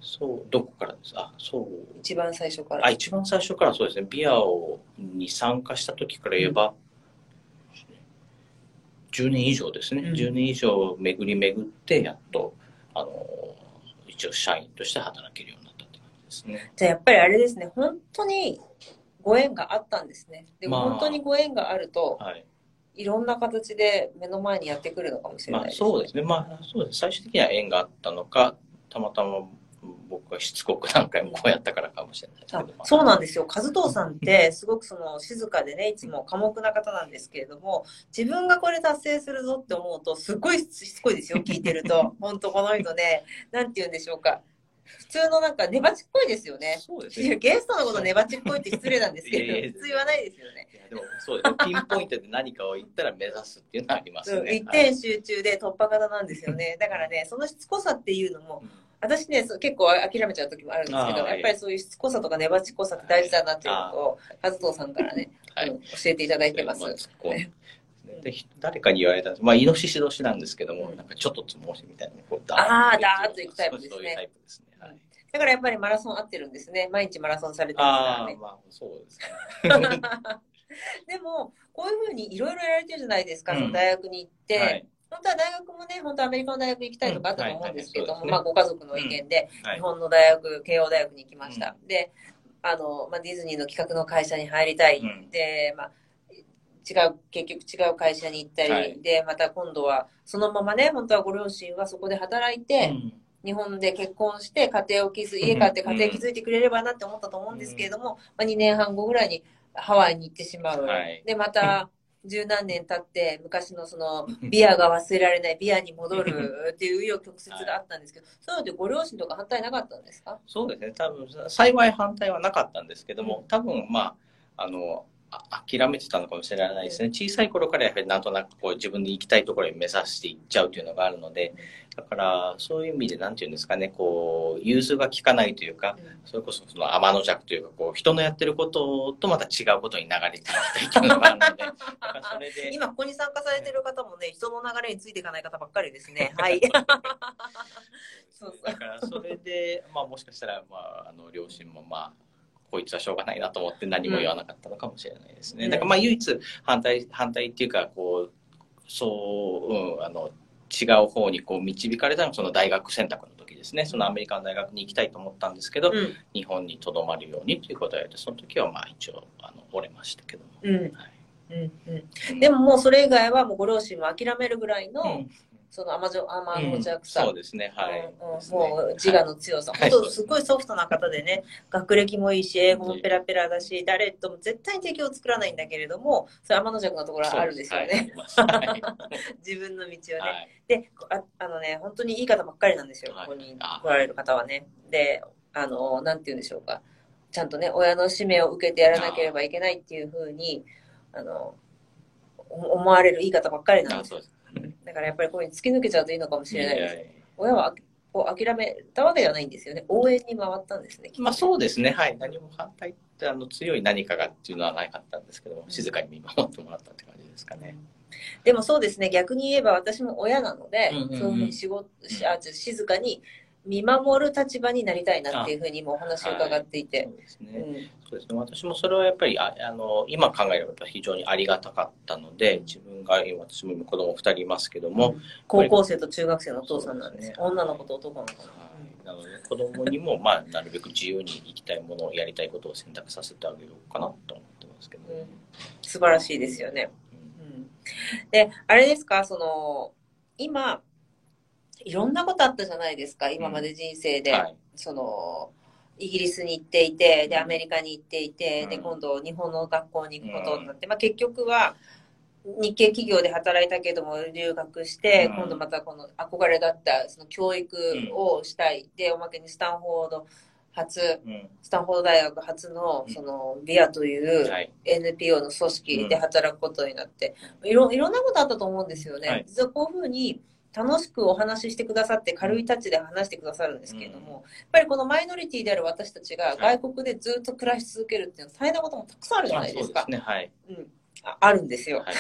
そう、どこからです？あ、そう。一番最初から。あ、一番最初からそうですね。ビアをに参加した時から言えば、10年以上ですね。うん10年以上巡り巡って、やっと、あの、一応社員として働けるようになったって感じですね。じゃあやっぱりあれですね、本当にご縁があったんですね。でもまあ本当にご縁があると、はい。いろんな形で目の前にやってくるのかもしれないまあです、そうですね。まあそうです。最終的には縁があったのか、たまたま僕がしつこく何回もこうやったからかもしれないですけあど。まあそうなんですよ。和藤さんって、すごくその静かでね、いつも寡黙な方なんですけれども、自分がこれ達成するぞって思うと、すっごいしつこいですよ、聞いてると。<laughs> 本当この人ね、なんて言うんでしょうか。普通のなんか、粘ちっこいですよね。そうですね。ゲストのこと粘ちっこいって失礼なんですけいやいやど、普通言わないですよね。いやでもそうですね。ピンポイントで何かを言ったら目指すっていうのはありますね。うん一点集中で突破型なんですよね。だからね、そのしつこさっていうのも、はい私ね、結構諦めちゃう時もあるんですけど、やっぱりそういうしつこさとか粘ちっこさって大事だなっていうことを、和藤さんからね、<laughs> はいうん教えていただいてます。で誰かに言われたんですまあ、イノシシ年なんですけども、うんなんかちょっとつもしみたいな。こうダーッと行くタイプですねタイプですね。はい、だからやっぱりマラソン合ってるんですね。毎日マラソンされてますからね。まあ、そうですね。<laughs> でも、こういうふうにいろいろやられてるじゃないですか、うん大学に行って。はい。本当は大学もね、本当はアメリカの大学行きたいとかあったと思うんですけれども、うんまあご家族の意見で、はい。日本の大学、慶応大学に行きました。で、あの、まあ、ディズニーの企画の会社に入りたい。うん。で、まあ、違う、結局違う会社に行ったり、はい。で、また今度は、そのままね、本当はご両親はそこで働いて、うん。日本で結婚して家庭を築い家買って家庭築いてくれればなって思ったと思うんですけれども、まあ、2年半後ぐらいにハワイに行ってしまう、はい。でまた十何年経って昔のそのビアが忘れられないビアに戻るっていう紆余曲折があったんですけど、そういうのでご両親とか反対なかったんですか？そうですね。多分、幸い反対はなかったんですけども、多分、まあ、あの、あ諦めてたのかもしれないですね。小さい頃からやはりなんとなくこう自分で行きたいところに目指していっちゃうというのがあるので、だからそういう意味でなんていうんですかね、こう、融通が利かないというか、それこそその天の弱というか、こう、人のやってることとまた違うことに流れていきたいというのがあるので、だからそれで、今ここに参加されてる方もね人の流れについていかない方ばっかりですね。<laughs> はい。<laughs> そう。だからそれで、まあもしかしたら、まあ、あの、両親もまあ、こいつはしょうがないなと思って何も言わなかったのかもしれないですね。うん。だからまあ唯一反対、反対っていうか、こう、そう、うん、あの、違う方にこう導かれたのはその大学選択の時ですね。そのアメリカの大学に行きたいと思ったんですけど、うん。日本にとどまるようにということを言われて、その時はまあ一応、あの、折れましたけども。うん。はい。うんうん。でももうそれ以外はもうご両親も諦めるぐらいの、うんその甘じょ甘の弱さ、そうですね、はい。うんもう自我の強さ、はい。本当すごいソフトな方でね、学歴もいいし、英語もペラペラだし、誰とも絶対に敵を作らないんだけれども、それ天の弱のところはあるんですよね。はい。<laughs> 自分の道をね。はい。であ、あのね、本当にいい方ばっかりなんですよ、はい。ここにあ来られる方はね。で、あの、なんて言うんでしょうか。ちゃんとね、親の使命を受けてやらなければいけないっていうふうに、あの、お思われるいい方ばっかりなんですよ。だからやっぱりこういうの突き抜けちゃうといいのかもしれないです。いやいや親はこう諦めたわけではないんですよね。応援に回ったんですね。まあそうですね、はい。何も反対ってあの強い何かがっていうのはなかったんですけども、静かに見守ってもらったって感じですかね。でもそうですね、逆に言えば私も親なので、うんうんうんそういうふうに仕事、しあ静かに見守る立場になりたいなっていうふうにもお話を伺っていて。そ。うですね。うん。そうですね。私もそれはやっぱりああの今考えれば非常にありがたかったので、自分が私も今子供2人いますけども、高校生と中学生のお父さんなんです。ね。女の子と男の子なので子供にもまあなるべく自由に生きたいものをやりたいことを選択させてあげようかなと思ってますけど、うん。素晴らしいですよね。うん。うん。で、あれですか、その、今、いろんなことあったじゃないですか、今まで人生で。はい。その、イギリスに行っていて、で、アメリカに行っていて、で、うん。今度日本の学校に行くことになって、まあ結局は、日系企業で働いたけども留学して、うん。今度またこの憧れだったその教育をしたい。で、おまけにスタンフォード初、うん。スタンフォード大学初のそのビアというはい。NPO の組織で働くことになって、いろいろんなことあったと思うんですよね。はい。実はこういうふうに楽しくお話ししてくださって軽いタッチで話してくださるんですけれども、やっぱりこのマイノリティである私たちが外国でずっと暮らし続けるっていうのは大変なこともたくさんあるじゃないですか。すね。はい。うんああるんですよ。はい。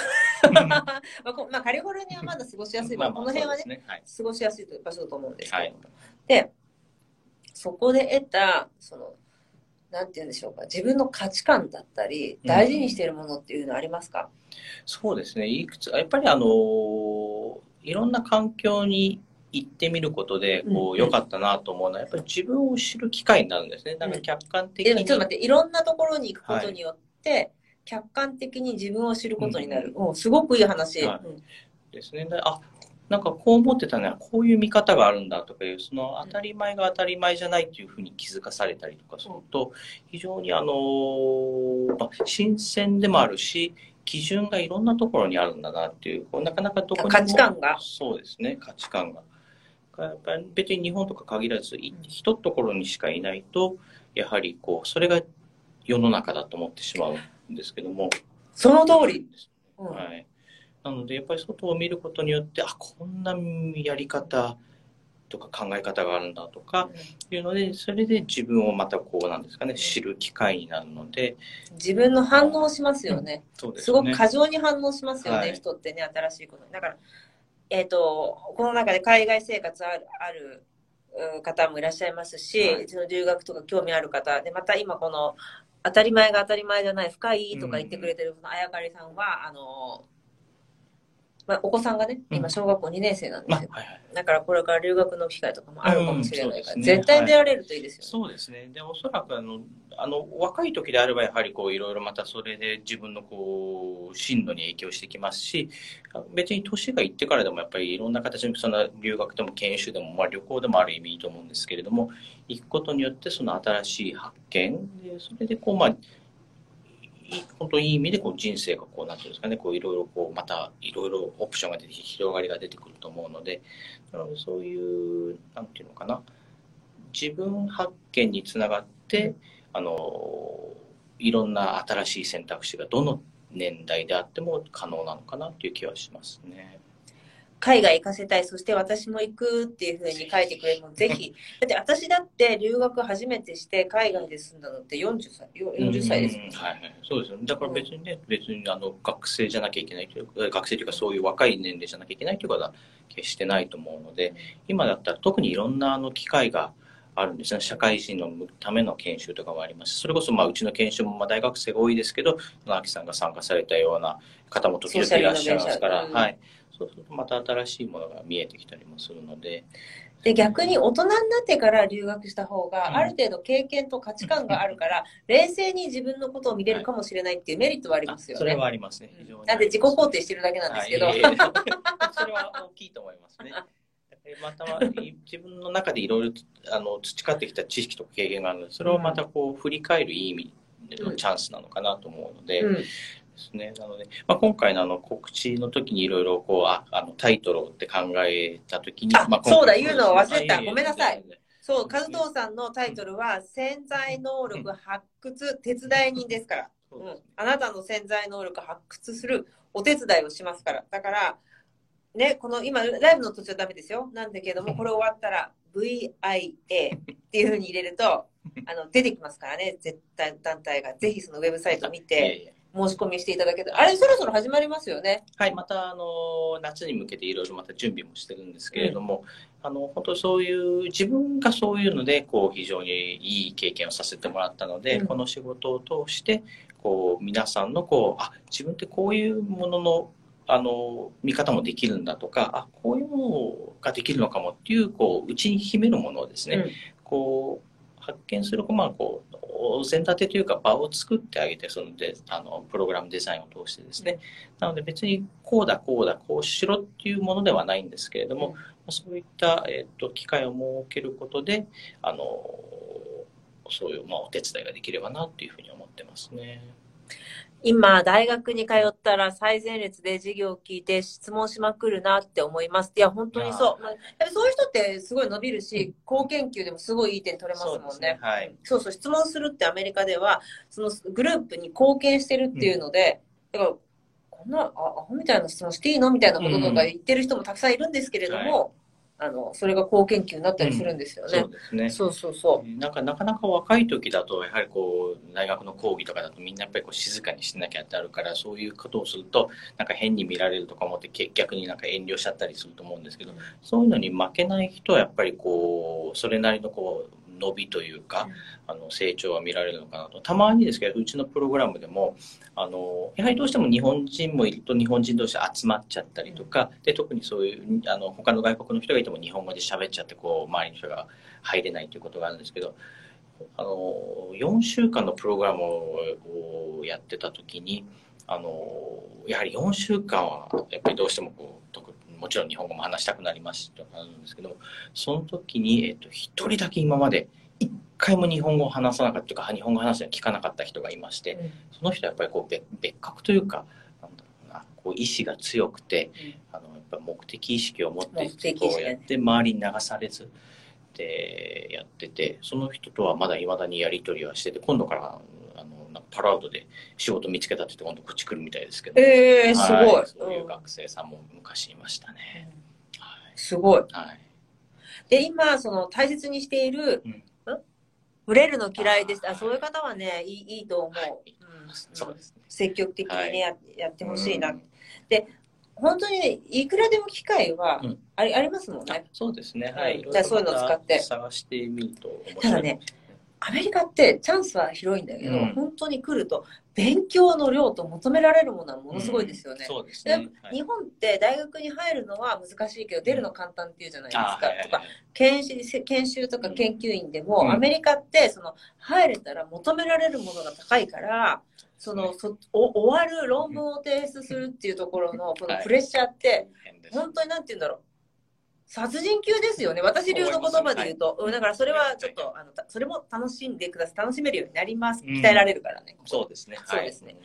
<laughs> まあこまあ、カリフォルニアはまだ過ごしやすい、まあ、この辺はね。はい。過ごしやすい場所だと思うんですけれども、はでそこで得た、その、なんて言うんでしょうか、自分の価値観だったり、大事にしているものっていうのはありますか、そうですね。いくつ、やっぱりあの、いろんな環境に行ってみることで、こう良かったなと思うのは、やっぱり自分を知る機会になるんですね。なんか客観的に。でもちょっと待って、いろんなところに行くことによって、客観的に自分を知ることになる。もうすごくいい話。はいうんですね。であ、なんかこう思ってたのは、こういう見方があるんだとかいう、その当たり前が当たり前じゃないっていうふうに気づかされたりとかすると、非常にあの、まあ、新鮮でもあるし、基準がいろんなところにあるんだなっていう、こうなかなかどこにも価値観がそうですね、価値観が。やっぱり別に日本とか限らず、い一ところにしかいないと、やはりこう、それが世の中だと思ってしまうんですけども。その通り。うんはい。なので、やっぱり外を見ることによって、あ、こんなやり方とか考え方があるんだとかいうので、それで自分をまたこうなんですかね、知る機会になるので、自分の反応しますよね。そうですすごくね。過剰に反応しますよね、はい人ってね、新しいことに。だから、えっ、と、この中で海外生活あるあるうん方もいらっしゃいますし、はいうちの留学とか興味ある方、で、また今この、当たり前が当たり前じゃない、深いとか言ってくれてる、このあやかりさんは、あの、まあ、お子さんがね、今小学校2年生なんですよ。まあはいはい。だからこれから留学の機会とかもあるかもしれないから、うんそうですね絶対出られるといいですよね。そうですね。で、おそらくあの、あの、若い時であればやはりこう、いろいろまたそれで自分のこう、進路に影響してきますし、あ別に年がいってからでもやっぱりいろんな形で、その留学でも研修でも、まあ旅行でもある意味いいと思うんですけれども、行くことによってその新しい発見で、それでこう、まあ、い本当にいい意味でこう人生がこう、なんていうんですかね、こういろいろこう、またいろいろオプションが出てきて広がりが出てくると思うので、なのそういう、なんていうのかな、自分発見につながって、あのいろんな新しい選択肢がどの年代であっても可能なのかなっていう気はしますね。海外行かせたい、そして私も行くっていうふうに書いてくれるの、<laughs> ぜひ。だって私だって留学初めてして海外で住んだのって40歳、よ40歳ですもんうんはいはい。そうですよね。だから別にね、別にあの学生じゃなきゃいけないというか、学生というかそういう若い年齢じゃなきゃいけないということは決してないと思うので、今だったら特にいろんなあの機会があるんですね。社会人のための研修とかもありますしそれこそまあうちの研修もまあ大学生が多いですけど、直樹さんが参加されたような方も時々いらっしゃいますから、はい。そうするとまた新しいものが見えてきたりもするので、で、逆に大人になってから留学した方うんが、ある程度経験と価値観があるから、冷静に自分のことを見れるかもしれないっていうメリットはありますよそれね。はありますね。非常になんで自己肯定してるだけなんですけど。はい <laughs> それは大きいと思いますね。または自分の中でいろいろあの培ってきた知識とか経験があるので、それをまたこう振り返るいい意味でのチャンスなのかなと思うので、うんですね。なので、まあ、今回のあの告知の時にいろいろこうああのタイトルをって考えた時に、あまあ、そうだ言うのを忘れたごめんなさい。そう、和藤さんのタイトルは、潜在能力発掘手伝い人ですから。そううんあなたの潜在能力を発掘するお手伝いをしますから。だから、ね、この今、ライブの途中はダメですよ。なんだけども、<laughs> これ終わったら VIA っていうふうに入れると、あの出てきますからね、絶対団体が。ぜひそのウェブサイト見て、申し込みしていただけたら。あれ、そろそろ始まりますよね。はい、またあの夏に向けていろいろまた準備もしてるんですけれども、あの本当そういう自分がそういうのでこう非常にいい経験をさせてもらったので、うんこの仕事を通してこう皆さんのこうあ自分ってこういうもののあの見方もできるんだとかあこういうものができるのかもっていうこう内に秘めるものをですね、うんこう発見する、まあ、こうお膳立てというか場を作ってあげてそのであのプログラムデザインを通してですねなので別にこうだこうだこうしろっていうものではないんですけれども、そういった、えっと機会を設けることであのそういう、まあ、お手伝いができればなっていうふうに思ってますね。今、大学に通ったら最前列で授業を聞いて質問しまくるなって思います。いや、本当にそう。そういう人ってすごい伸びるし、高研究でもすごいいい点取れますそうですもんね。はい。そうそう、質問するってアメリカでは、そのグループに貢献してるっていうので、だから、こんな、あ、アホみたいな質問していいの？みたいなこととか言ってる人もたくさんいるんですけれども、あの、それが高研究になったりするんですよねそう。ですね。そうそうそなんかなかなか若い時だとやはりこう大学の講義とかだとみんなやっぱりこう静かにしなきゃってあるからそういうことをするとなんか変に見られるとか思ってけ逆になんか遠慮しちゃったりすると思うんですけどそういうのに負けない人はやっぱりこうそれなりのこう伸びというか、あの成長は見られるのかなと。たまにですけどうちのプログラムでもあのやはりどうしても日本人もいると日本人同士集まっちゃったりとかで特にそういうあの他の外国の人がいても日本語で喋っちゃってこう周りの人が入れないということがあるんですけどあの4週間のプログラムをやってた時にあのやはり4週間はやっぱりどうしてもこうもちろん日本語も話したくなりますとかあるんですけどその時に、えっと、1人だけ今まで一回も日本語を話さなかったというか日本語話すの聞かなかった人がいまして、うん、その人はやっぱりこう別別格というかなんだろうなこう意志が強くて、うん、あのやっぱ目的意識を持ってこうやって周りに流されず。でやっててその人とはまだいまだにやり取りはしてて今度からパラウドで仕事見つけたって言って今度こっち来るみたいですけど。えー、すごい、はい、そういう学生さんも昔いましたね、うん、はい、すごい、はい、で今その大切にしている、うん。売れるの嫌いです。あそういう方はね、いいいいと思う。はい、うん、そうですね。積極的にね、はい、ややってほしいな。で、本当にね、いくらでも機会はあり,、ありますもんね。そうですね。はい。じゃあそういうのを使って。探してみるとただね、アメリカってチャンスは広いんだけど、うん、本当に来ると勉強の量と求められるものはものすごいですよね。うん、そうですね、はい、日本って大学に入るのは難しいけど出るの簡単っていうじゃないですか。とか研修研修とか研究員でも、うん、アメリカってその入れたら求められるものが高いから。そのそお終わる論文を提出するっていうところのこのプレッシャーって、本当になんて言うんだろう殺人級ですよね。私流の言葉で言うと。だからそれはちょっと、あの、それも楽しんでください。楽しめるようになります。鍛えられるからね。そうですね。そうですね。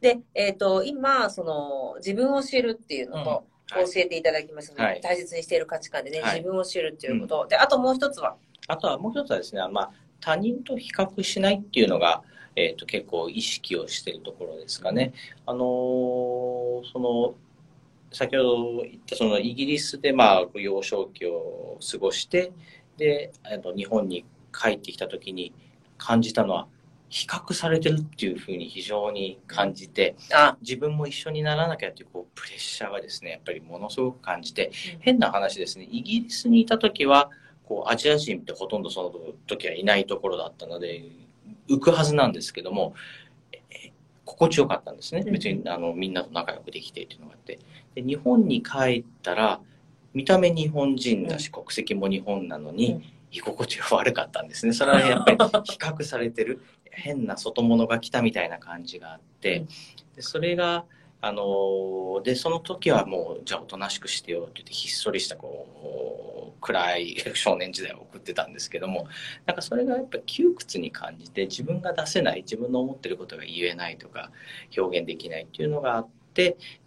で、えっ、と、今、その、自分を知るっていうのと、教えていただきますので、大切にしている価値観でね、自分を知るっていうこと。で、あともう一つは？あとはもう一つはですね、まあ、他人と比較しないっていうのが、えっ、と、結構意識をしているところですかね。あのその、先ほど言ったそのイギリスでまあ幼少期を過ごしてで日本に帰ってきた時に感じたのは比較されてるっていうふうに非常に感じて、自分も一緒にならなきゃっていうこうプレッシャーがですねやっぱりものすごく感じて、変な話ですねイギリスにいた時はこうアジア人ってほとんどその時はいないところだったので浮くはずなんですけども心地よかったんですね。別にあのみんなと仲良くできてっていうのがあって。で日本に帰ったら、見た目日本人だし、国籍も日本なのに、居心地が悪かったんですね。それはやっぱり <laughs> 比較されてる、変な外物が来たみたいな感じがあって、でそれが、あのでその時はもうじゃあおとなしくしてよって言ってひっそりしたこう暗い少年時代を送ってたんですけどもなんかそれがやっぱ窮屈に感じて自分が出せない自分の思ってることが言えないとか表現できないっていうのがあって。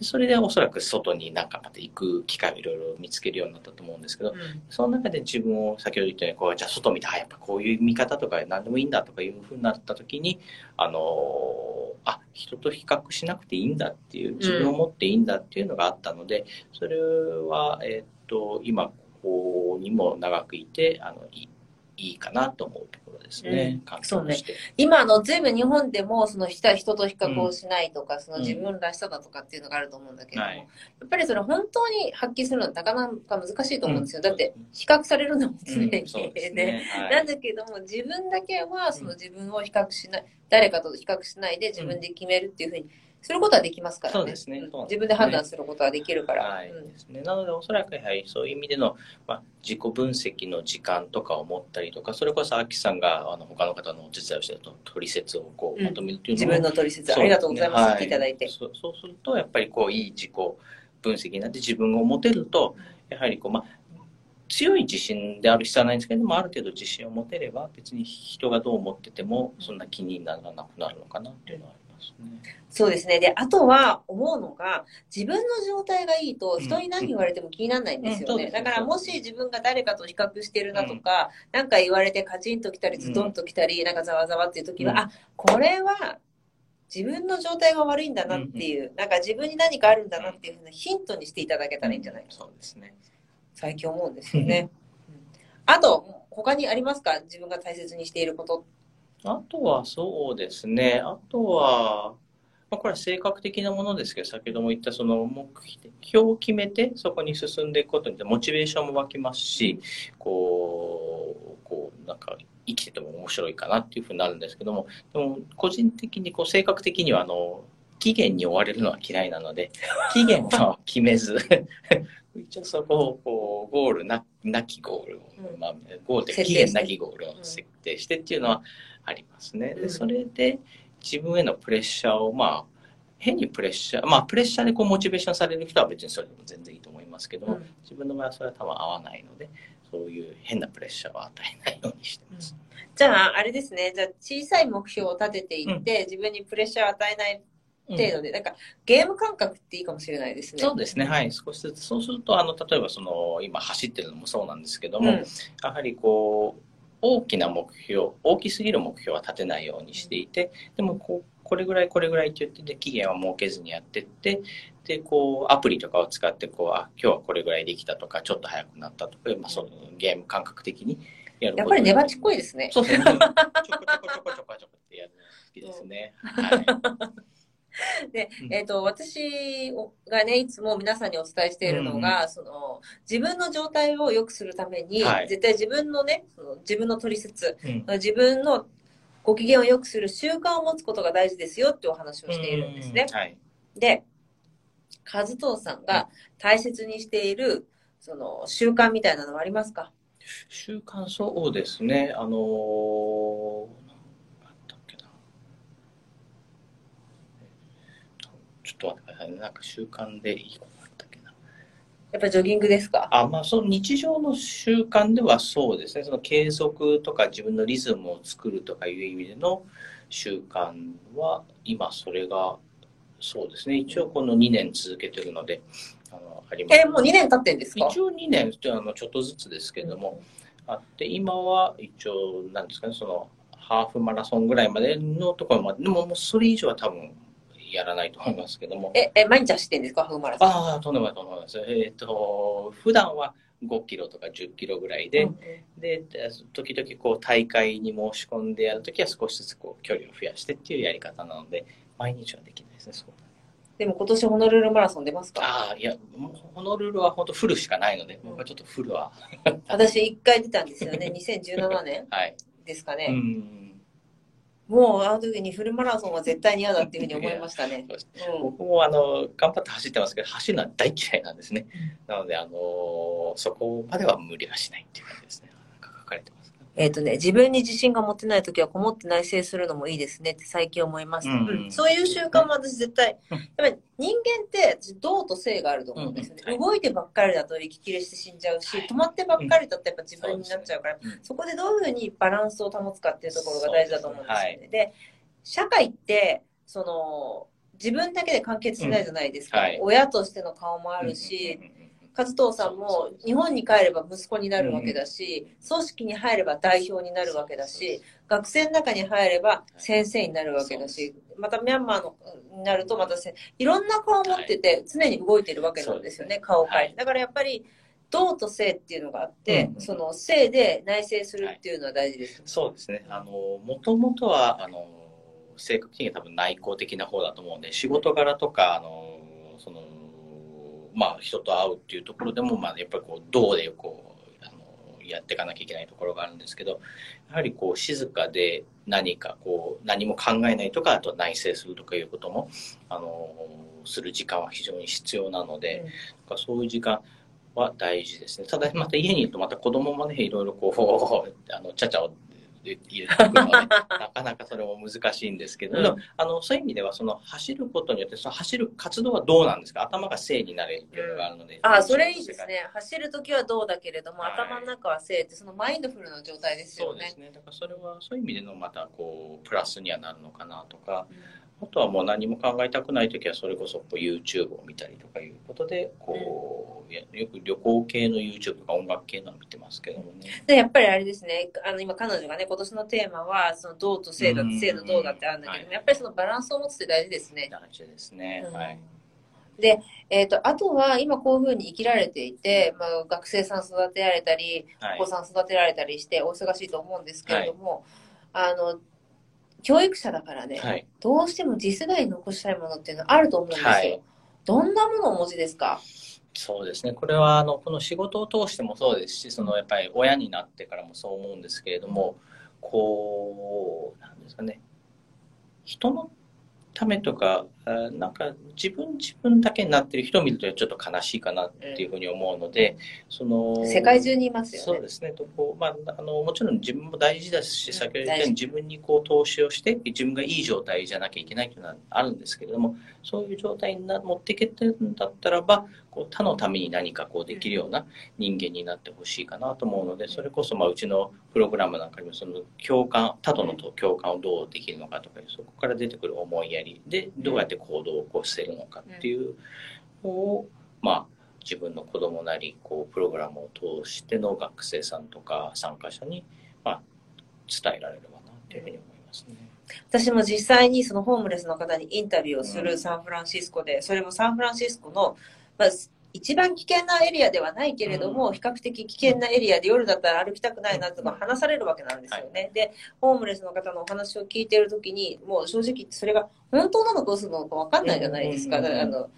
それでおそらく外になんかまた行く機会をいろいろ見つけるようになったと思うんですけど、うん、その中で自分を先ほど言ったようにこうじゃあ外見てあやっぱこういう見方とか何でもいいんだとかいうふうになった時にあのあ人と比較しなくていいんだっていう自分を持っていいんだっていうのがあったので、それは、えっと今ここにも長くいてあのいいいかなと思うところですね。うん、そうね。今、あの、ずいぶん日本でも、その人人と比較をしないとか、うん、その自分らしさだとかっていうのがあると思うんだけども、はい、やっぱりそれ本当に発揮するのはなかなか難しいと思うんですよ。うん、だって、比較されるのも常に、ね。ね。はい、なんだけども、自分だけは、その自分を比較しない、誰かと比較しないで自分で決めるっていうふうに、することはできますからね。そうですね。自分で判断することはできるから。はい。ですね。なので、おそらくやはりそういう意味での、まあ、自己分析の時間とかを持ったりとか、それこそ、アキさんが、あの、他の方のお手伝いをしてると、取説をこう、まとめるっていうのも、うん、自分の取説、ありがとうございます。はい、いただいてそう。そうすると、やっぱりこう、いい自己分析になって自分を持てると、やはりこう、まあ、強い自信である必要はないんですけどもある程度自信を持てれば別に人がどう思っててもそんな気にならなくなるのかなっていうのはありますね。そうですね。で、あとは思うのが、自分の状態がいいと人に何言われても気にならないんですよね。うん、だからもし自分が誰かと比較してるなとか、うん、なんか言われてカチンときたりズドンときたり、なんかざわざわっていう時は、うん、あ、これは自分の状態が悪いんだなっていう、なんか自分に何かあるんだなっていうふうなヒントにしていただけたらいいんじゃないか、そうですね。最近思うんですよね。<laughs> あと、他にありますか？自分が大切にしていることあとはそうですね。あとは、まあ、これは性格的なものですけど、先ほども言ったその目標を決めてそこに進んでいくことによってモチベーションも湧きますし、こう、こうなんか生きてても面白いかなっていうふうになるんですけども、でも個人的にこう性格的にはあの期限に追われるのは嫌いなので、期限は決めず、一応そこをこうゴールななきゴールを、うんまあ、ゴールで期限なきゴールを設定してっていうのはありますね。うんでそれで自分へのプレッシャーをまあ変にプレッシャーまあプレッシャーでこうモチベーションされる人は別にそれでも全然いいと思いますけども、うん自分の場合はそれは多分合わないのでそういう変なプレッシャーを与えないようにしてます。じゃあ、あれですね。じゃあ、小さい目標を立てていって、自分にプレッシャーを与えない程度で、なんか、ゲーム感覚っていいかもしれないですね。そうですね、はい、少しずつ、そうすると、あの例えばその今走ってるのもそうなんですけども、うんやはりこう、大きな目標、大きすぎる目標は立てないようにしていて、でもこう、これぐらい、これぐらいって言って、で期限は設けずにやってって、で、こう、アプリとかを使って、こう、あ、今日はこれぐらいできたとか、ちょっと早くなったとか、まあ、そうゲーム感覚的にやるやっことぱり粘っちっこいですね。そうですね。ちょこちょこちょこちょこちょこってやるのが好きですね。はい。<laughs> でう、ん。えっ、と、私がね、いつも皆さんにお伝えしているのが、その、自分の状態を良くするために、はい。絶対自分のね、その自分の取説、うん。自分のご機嫌を良くする習慣を持つことが大事ですよってお話をしているんですね。はい。で、和藤さんが大切にしている、その、習慣みたいなのはありますか？習慣そうですね。あのー、なんだっけな。ちょっと。なんか習慣でいいことあったっけな。やっぱりジョギングですか？あ、まあ、その日常の習慣ではそうですね。その継続とか自分のリズムを作るとかいう意味での習慣は、今それが、そうですね。一応この2年続けてるので、あの、あります。えもう2年経ってんですか？一応2年ってあのちょっとずつですけれども、あって今は一応なんですかねそのハーフマラソンぐらいまでのところまででももうそれ以上は多分やらないと思いますけども。え、え、毎日走ってんですか？ハーフマラソン。ああとんでもないとんでもないです。えっ、と普段は5キロとか10キロぐらいで、うんで時々こう大会に申し込んでやるときは少しずつこう距離を増やしてっていうやり方なので毎日はできないですねそうでも今年ホノルルマラソン出ますか？ああいやホノルルは本当フルしかないので僕はちょっとフルは、<laughs> 私1回出たんですよね。2017年はい、うですかね。んもうあの時にフルマラソンは絶対に嫌だっていうふうに思いましたね。うん僕もあの頑張って走ってますけど走るのは大嫌いなんですね。なのであのそこまでは無理はしないっていう感じですね。なんか書かれてます。えっ、とね、自分に自信が持てない時はこもって内省するのもいいですねって最近思います。うん。うん。そういう習慣も私絶対、うん。やっぱり人間って動と性があると思うんですよね。うん。はい。動いてばっかりだと息切れして死んじゃうし、はい。止まってばっかりだとやっぱ自分になっちゃうから、うん。そこでどういうふうにバランスを保つかっていうところが大事だと思うんですよね。ですで社会って、その、自分だけで完結しないじゃないですか。うんはい。親としての顔もあるし、和藤さんも日本に帰れば息子になるわけだし、組織に入れば代表になるわけだし、学生の中に入れば先生になるわけだし、またミャンマーのになるとまたせいろんな顔を持ってて常に動いてるわけなんですよね、顔を変えて。だからやっぱり、道と性っていうのがあって、うんその性で内省するっていうのは大事です。そうですね。あのもともとはあの性格的には多分内向的な方だと思うんで仕事柄とかあのそのまあ人と会うっていうところでもまあやっぱりこう道でこうあのやっていかなきゃいけないところがあるんですけどやはりこう静かで何かこう何も考えないとかあと内省するとかいうこともあのする時間は非常に必要なので、なんかそういう時間は大事ですね。ただまた家にいるとまた子供もねいろいろこう <laughs> あのちゃちゃを入れてくるので。<laughs> なかなかそれも難しいんですけど、うん。あのそういう意味ではその走ることによってその走る活動はどうなんですか？頭が正になれるっていうのがあるので、ああ、それいいですね。走るときはどうだけれども、はい。頭の中は性って、そのマインドフルな状態ですよね。そうです。ね。だからそれはそういう意味でのまたこうプラスにはなるのかなとかあとはもう何も考えたくない時はそれこそこう YouTube を見たりとかいうことでこう、よく旅行系の YouTube とか音楽系のを見てますけどもね。でやっぱりあれですね、あの今彼女がね、今年のテーマは、その道と性だうん、性の道だってあるんだけども、はい。やっぱりそのバランスを持つって大事ですね。大事ですね。うん。はい。で、えっ、と、あとは今こういうふうに生きられていて、まあ、学生さん育てられたり、はい。お子さん育てられたりしてお忙しいと思うんですけれども、あの、教育者だからね、はい。どうしても次世代に残したいものっていうのはあると思うんですよ。はいどんなものをお持ちですか？そうですね。これはあのこの仕事を通してもそうですし、そのやっぱり親になってからもそう思うんですけれども、こうなんですかね人のためとかあなんか自分自分だけになってる人を見るとちょっと悲しいかなっていうふうに思うので、その世界中にいますよね。そうですねとこう、まあ、あのもちろん自分も大事ですし先ほど言ったように自分にこう投資をして自分がいい状態じゃなきゃいけないというのはあるんですけれどもそういう状態にな持っていけてるんだったらばこう他のために何かこうできるような人間になってほしいかなと思うのでそれこそまあうちのプログラムなんかにもその共感他との共感をどうできるのかとかそこから出てくる思いやりでどうやって行動を起こしているのかっていうのを、まあ自分の子供なりこうプログラムを通しての学生さんとか参加者に、まあ、伝えられればなというふうに思いますね。私も実際にそのホームレスの方にインタビューをするサンフランシスコで、それもサンフランシスコの、まあ、一番危険なエリアではないけれども、比較的危険なエリアで夜だったら歩きたくないなとか話されるわけなんですよね。で、ホームレスの方のお話を聞いているときに、もう正直それが本当なのか嘘なのか分かんないじゃないですか。あの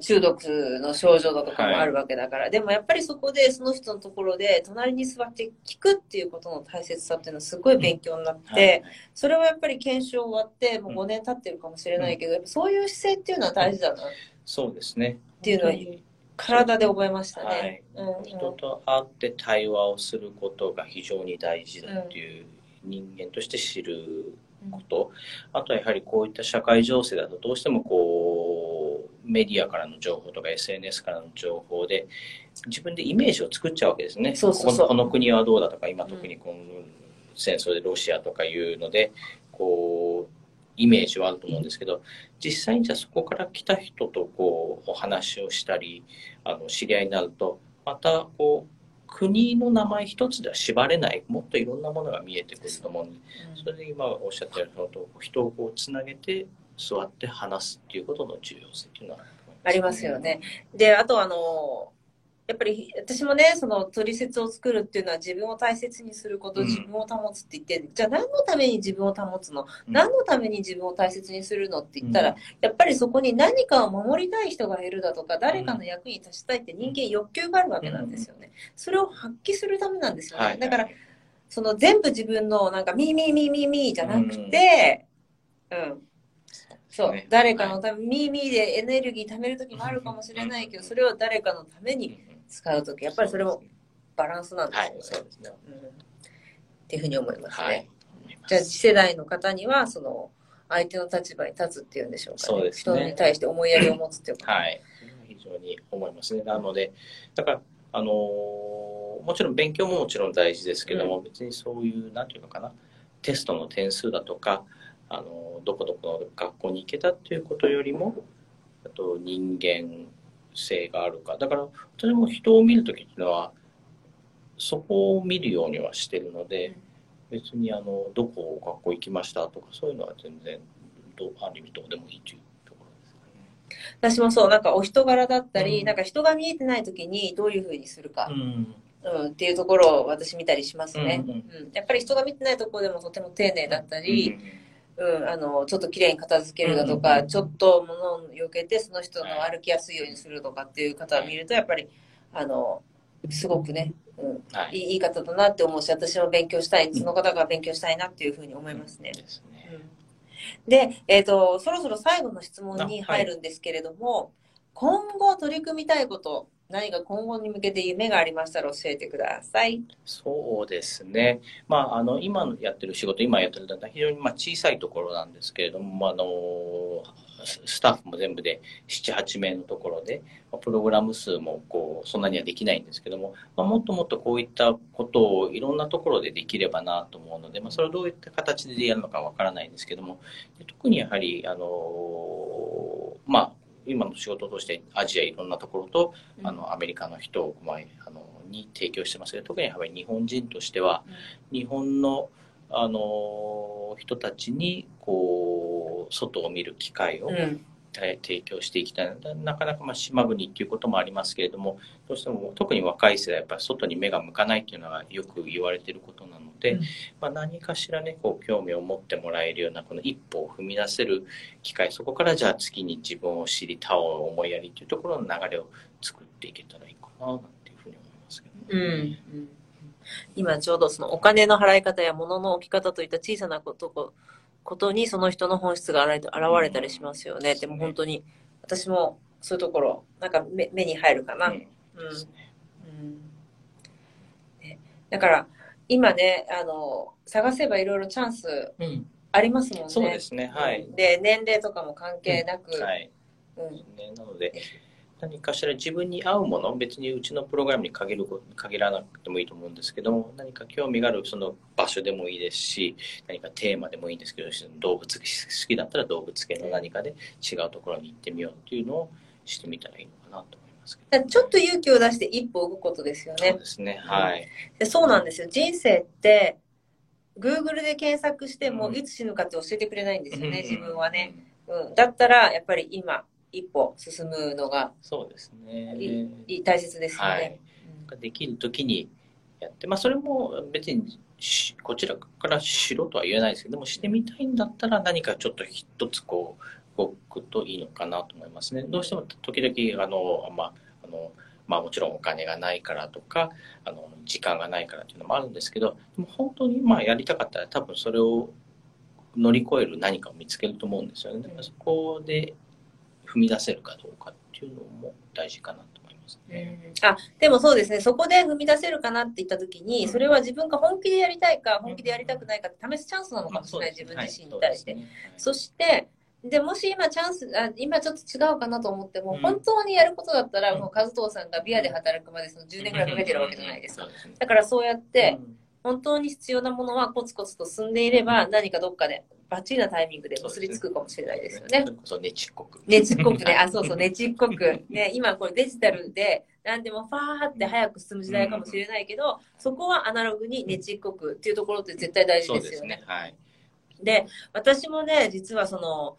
中毒の症状だとかもあるわけだから、はい、でもやっぱりそこでその人のところで隣に座って聞くっていうことの大切さっていうのはすごい勉強になって、うんはい、それはやっぱり研修終わってもう5年経ってるかもしれないけど、そういう姿勢っていうのは大事だな。そうですねっていうのは体で覚えましたね、はい。うん、人と会って対話をすることが非常に大事だっていう人間として知ること、あとはやはりこういった社会情勢だとどうしてもこうメディアからの情報とか SNS からの情報で自分でイメージを作っちゃうわけですね。そうそうそう。この国はどうだとか今特にこの戦争でロシアとかいうのでこうイメージはあると思うんですけど実際にじゃあそこから来た人とこうお話をしたりあの知り合いになるとまたこう国の名前一つでは縛れないもっといろんなものが見えてくると思うんで、それで今おっしゃったように人をこうつなげて座って話すっていうことの重要性っていうのはありますよね。であとあのやっぱり私もねその取説を作るっていうのは自分を大切にすること、自分を保つって言ってじゃあ何のために自分を保つの、うん、何のために自分を大切にするのって言ったら、うん、やっぱりそこに何かを守りたい人がいるだとか誰かの役に立ちたいって人間欲求があるわけなんですよね。それを発揮するためなんですよね。はい、だからその全部自分のなんかミーミーミーミーミーじゃなくて、うん、うん。そう、誰かのため、ミーミーでエネルギー貯める時もあるかもしれないけど、それを誰かのために使う時やっぱりそれもバランスなんですよね。はい、そうですね、うん。っていうふうに思いますね。はい、じゃあ次世代の方にはその相手の立場に立つっていうんでしょうかね。そうですね人に対して思いやりを持つっていうこと、はい。非常に思いますね。なので、だから、あのー、もちろん勉強ももちろん大事ですけども、うん、別にそういう、なんていうのかな、テストの点数だとか、あのどこどこの学校に行けたっていうことよりもあと人間性があるか。だから私も人を見る時っていうのはそこを見るようにはしてるので、別にあのどこ学校行きましたとかそういうのは全然どある意味どうでもいいというところですかね。私もそうなんかお人柄だったり、うん、なんか人が見えてない時にどういうふうにするか。うん。うん、っていうところを私見たりしますね、うん、うん、やっぱり人が見てないところでもとても丁寧だったり、うん、あのちょっときれいに片付けるだとか、ちょっと物を避けてその人の歩きやすいようにするとかっていう方を見るとやっぱりあのすごくね、うん、はい、いい方だなって思うし私も勉強したいその方が勉強したいなっていうふうに思いますね。で、えーと、そろそろ最後の質問に入るんですけれども、はい、今後取り組みたいこと何か今後に向けて夢がありましたら教えてください。そうですね。まあ、あの、今やってる仕事、今やってるんだったら非常にまあ小さいところなんですけれども、あ、あの、スタッフも全部で7、8名のところで、プログラム数もこうそんなにはできないんですけども、まあ、もっともっとこういったことをいろんなところでできればなと思うので、まあ、それをどういった形でやるのかわからないんですけども、特にやはり、あの、まあ、今の仕事としてアジアいろんなところと、うん、あのアメリカの人を、まあ、あのに提供してますけど特にやはり日本人としては、うん、日本のあの人たちにこう外を見る機会を、うん提供していきたい。なかなかまあ島国っていうこともありますけれどもどうしても特に若い世代やっぱり外に目が向かないっていうのがよく言われていることなので、うん、まあ、何かしらねこう興味を持ってもらえるようなこの一歩を踏み出せる機会そこからじゃあ次に自分を知り他を思いやりというところの流れを作っていけたらいいかななんていうふうに思いますけど、ね、うん今ちょうどそのお金の払い方や物の置き方といった小さなことこことにその人の本質が現れたりしますよね。でも本当に私もそういうところなんか目目に入るかな。うん。うん。うん。ね。だから今ねあの探せばいろいろチャンスうん。ありますもんね。そうですね、はい。で年齢とかも関係なく、はい。うん。ね、なので、何かしら自分に合うもの、別にうちのプログラムに限る限らなくてもいいと思うんですけども、何か興味があるその場所でもいいですし、何かテーマでもいいんですけど、動物好きだったら動物系の何かで違うところに行ってみようっていうのをしてみたらいいのかなと思いますけど。ちょっと勇気を出して一歩動くことですよねそう。ですね、はい。でそうなんですよ。人生って、Google で検索してもうんいつ死ぬかって教えてくれないんですよね、自分はね。うん。うん。だったら、やっぱり今、一歩進むのがそうですね。いい大切ですよはいね。。できる時にやって、まあ、それも別にしこちらからしろとは言えないですけどもしてみたいんだったら何かちょっと一つこう動くといいのかなと思いますね。どうしても時々あの、まああのまあ、もちろんお金がないからとかあの時間がないからっていうのもあるんですけどでも本当にまあやりたかったら多分それを乗り越える何かを見つけると思うんですよね。だからそこで踏み出せるかどうかっていうのも大事かなと思いますね。あでもそうですね、そこで踏み出せるかなって言ったときに、それは自分が本気でやりたいか、本気でやりたくないかって試すチャンスなのかもしれない、自分自身に対して。そして、でもし今チャンスあ、今ちょっと違うかなと思っても、うん。本当にやることだったら、うん。もう和藤さんがビアで働くまでその10年ぐらいかけてるわけじゃないですか。だからそうやって、本当に必要なものはコツコツと進んでいれば、何かどっかでバッチリなタイミングで結びつくかもしれないですよねそ。れこそねちっこく。ねちっこくね、あ、そうそう、<laughs> ねちっこく。ね、今これデジタルで、何でもファーって早く進む時代かもしれないけど、そこはアナログにねちっこくっていうところって絶対大事ですよね。ですね。はい。で、私もね、実はその、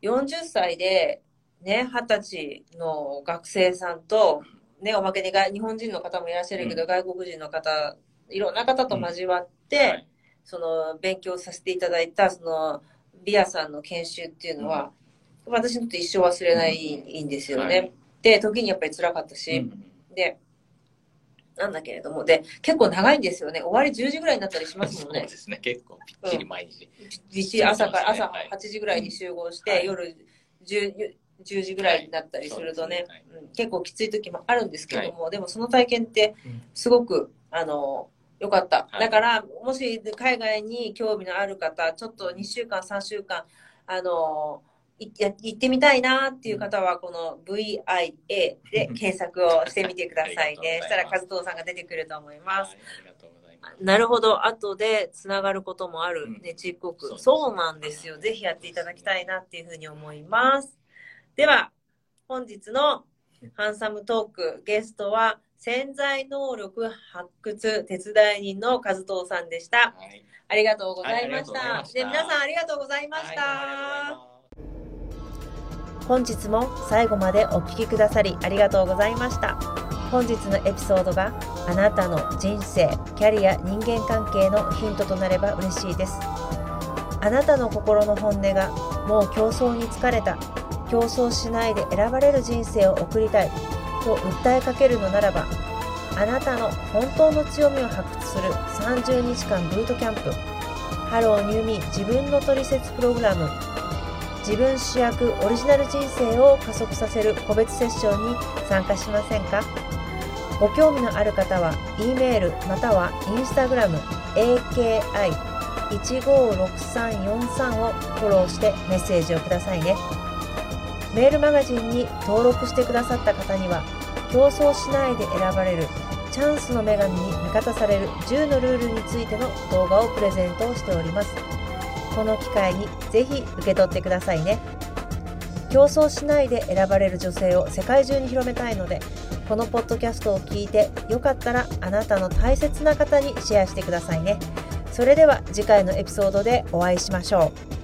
40歳で、ね、20歳の学生さんと、ね、おまけにが日本人の方もいらっしゃるけど、うん外国人の方、いろんな方と交わって、はいその、勉強させていただいた、その、ビアさんの研修っていうのは、私にとって一生忘れないんですよね。はい。で、時にやっぱり辛かったし、うん。で、なんだけれども、で、結構長いんですよね。終わり10時ぐらいになったりしますもね。そうんで。すね。結構ぴっちり毎日。びっちり朝から、朝はい。8時ぐらいに集合して、はい。夜 10, 10時ぐらいになったりするとね、はい。そうね。うん。結構きつい時もあるんですけども、でもその体験ってすごく、あの、良かった。はいだから、もし海外に興味のある方、ちょっと2週間、3週間、あの、いや行ってみたいなっていう方は、この VIA で <laughs> 検索をしてみてくださいね。ありがとうございますしたら、和藤さんが出てくると思います。はいありがとうございます。なるほど。後でつながることもあるうんね、ちっこく。そうなんですよ。ぜひやっていただきたいなっていうふうに思います。では、本日のハンサムトーク、ゲストは潜在能力発掘手伝い人の和藤さんでした。はい。ありがとうございました。ましたで、皆さんありがとうございましはいた。本日も最後までお聞きくださりありがとうございました本日のエピソードがあなたの人生キャリア人間関係のヒントとなれば嬉しいですあなたの心の本音がもう競争に疲れた競争しないで選ばれる人生を送りたいと訴えかけるのならばあなたの本当の強みを発掘する30日間ブートキャンプ Hello New Me 自分のトリセツプログラム自分主役オリジナル人生を加速させる個別セッションに参加しませんか？ご興味のある方は E メールまたは Instagram AKI156343 をフォローしてメッセージをくださいね。メールマガジンに登録してくださった方には競争しないで選ばれるチャンスの女神に味方される10のルールについての動画をプレゼントをしております。この機会にぜひ受け取ってくださいね。競争しないで選ばれる女性を世界中に広めたいのでこのポッドキャストを聞いてよかったらあなたの大切な方にシェアしてくださいね。それでは次回のエピソードでお会いしましょう。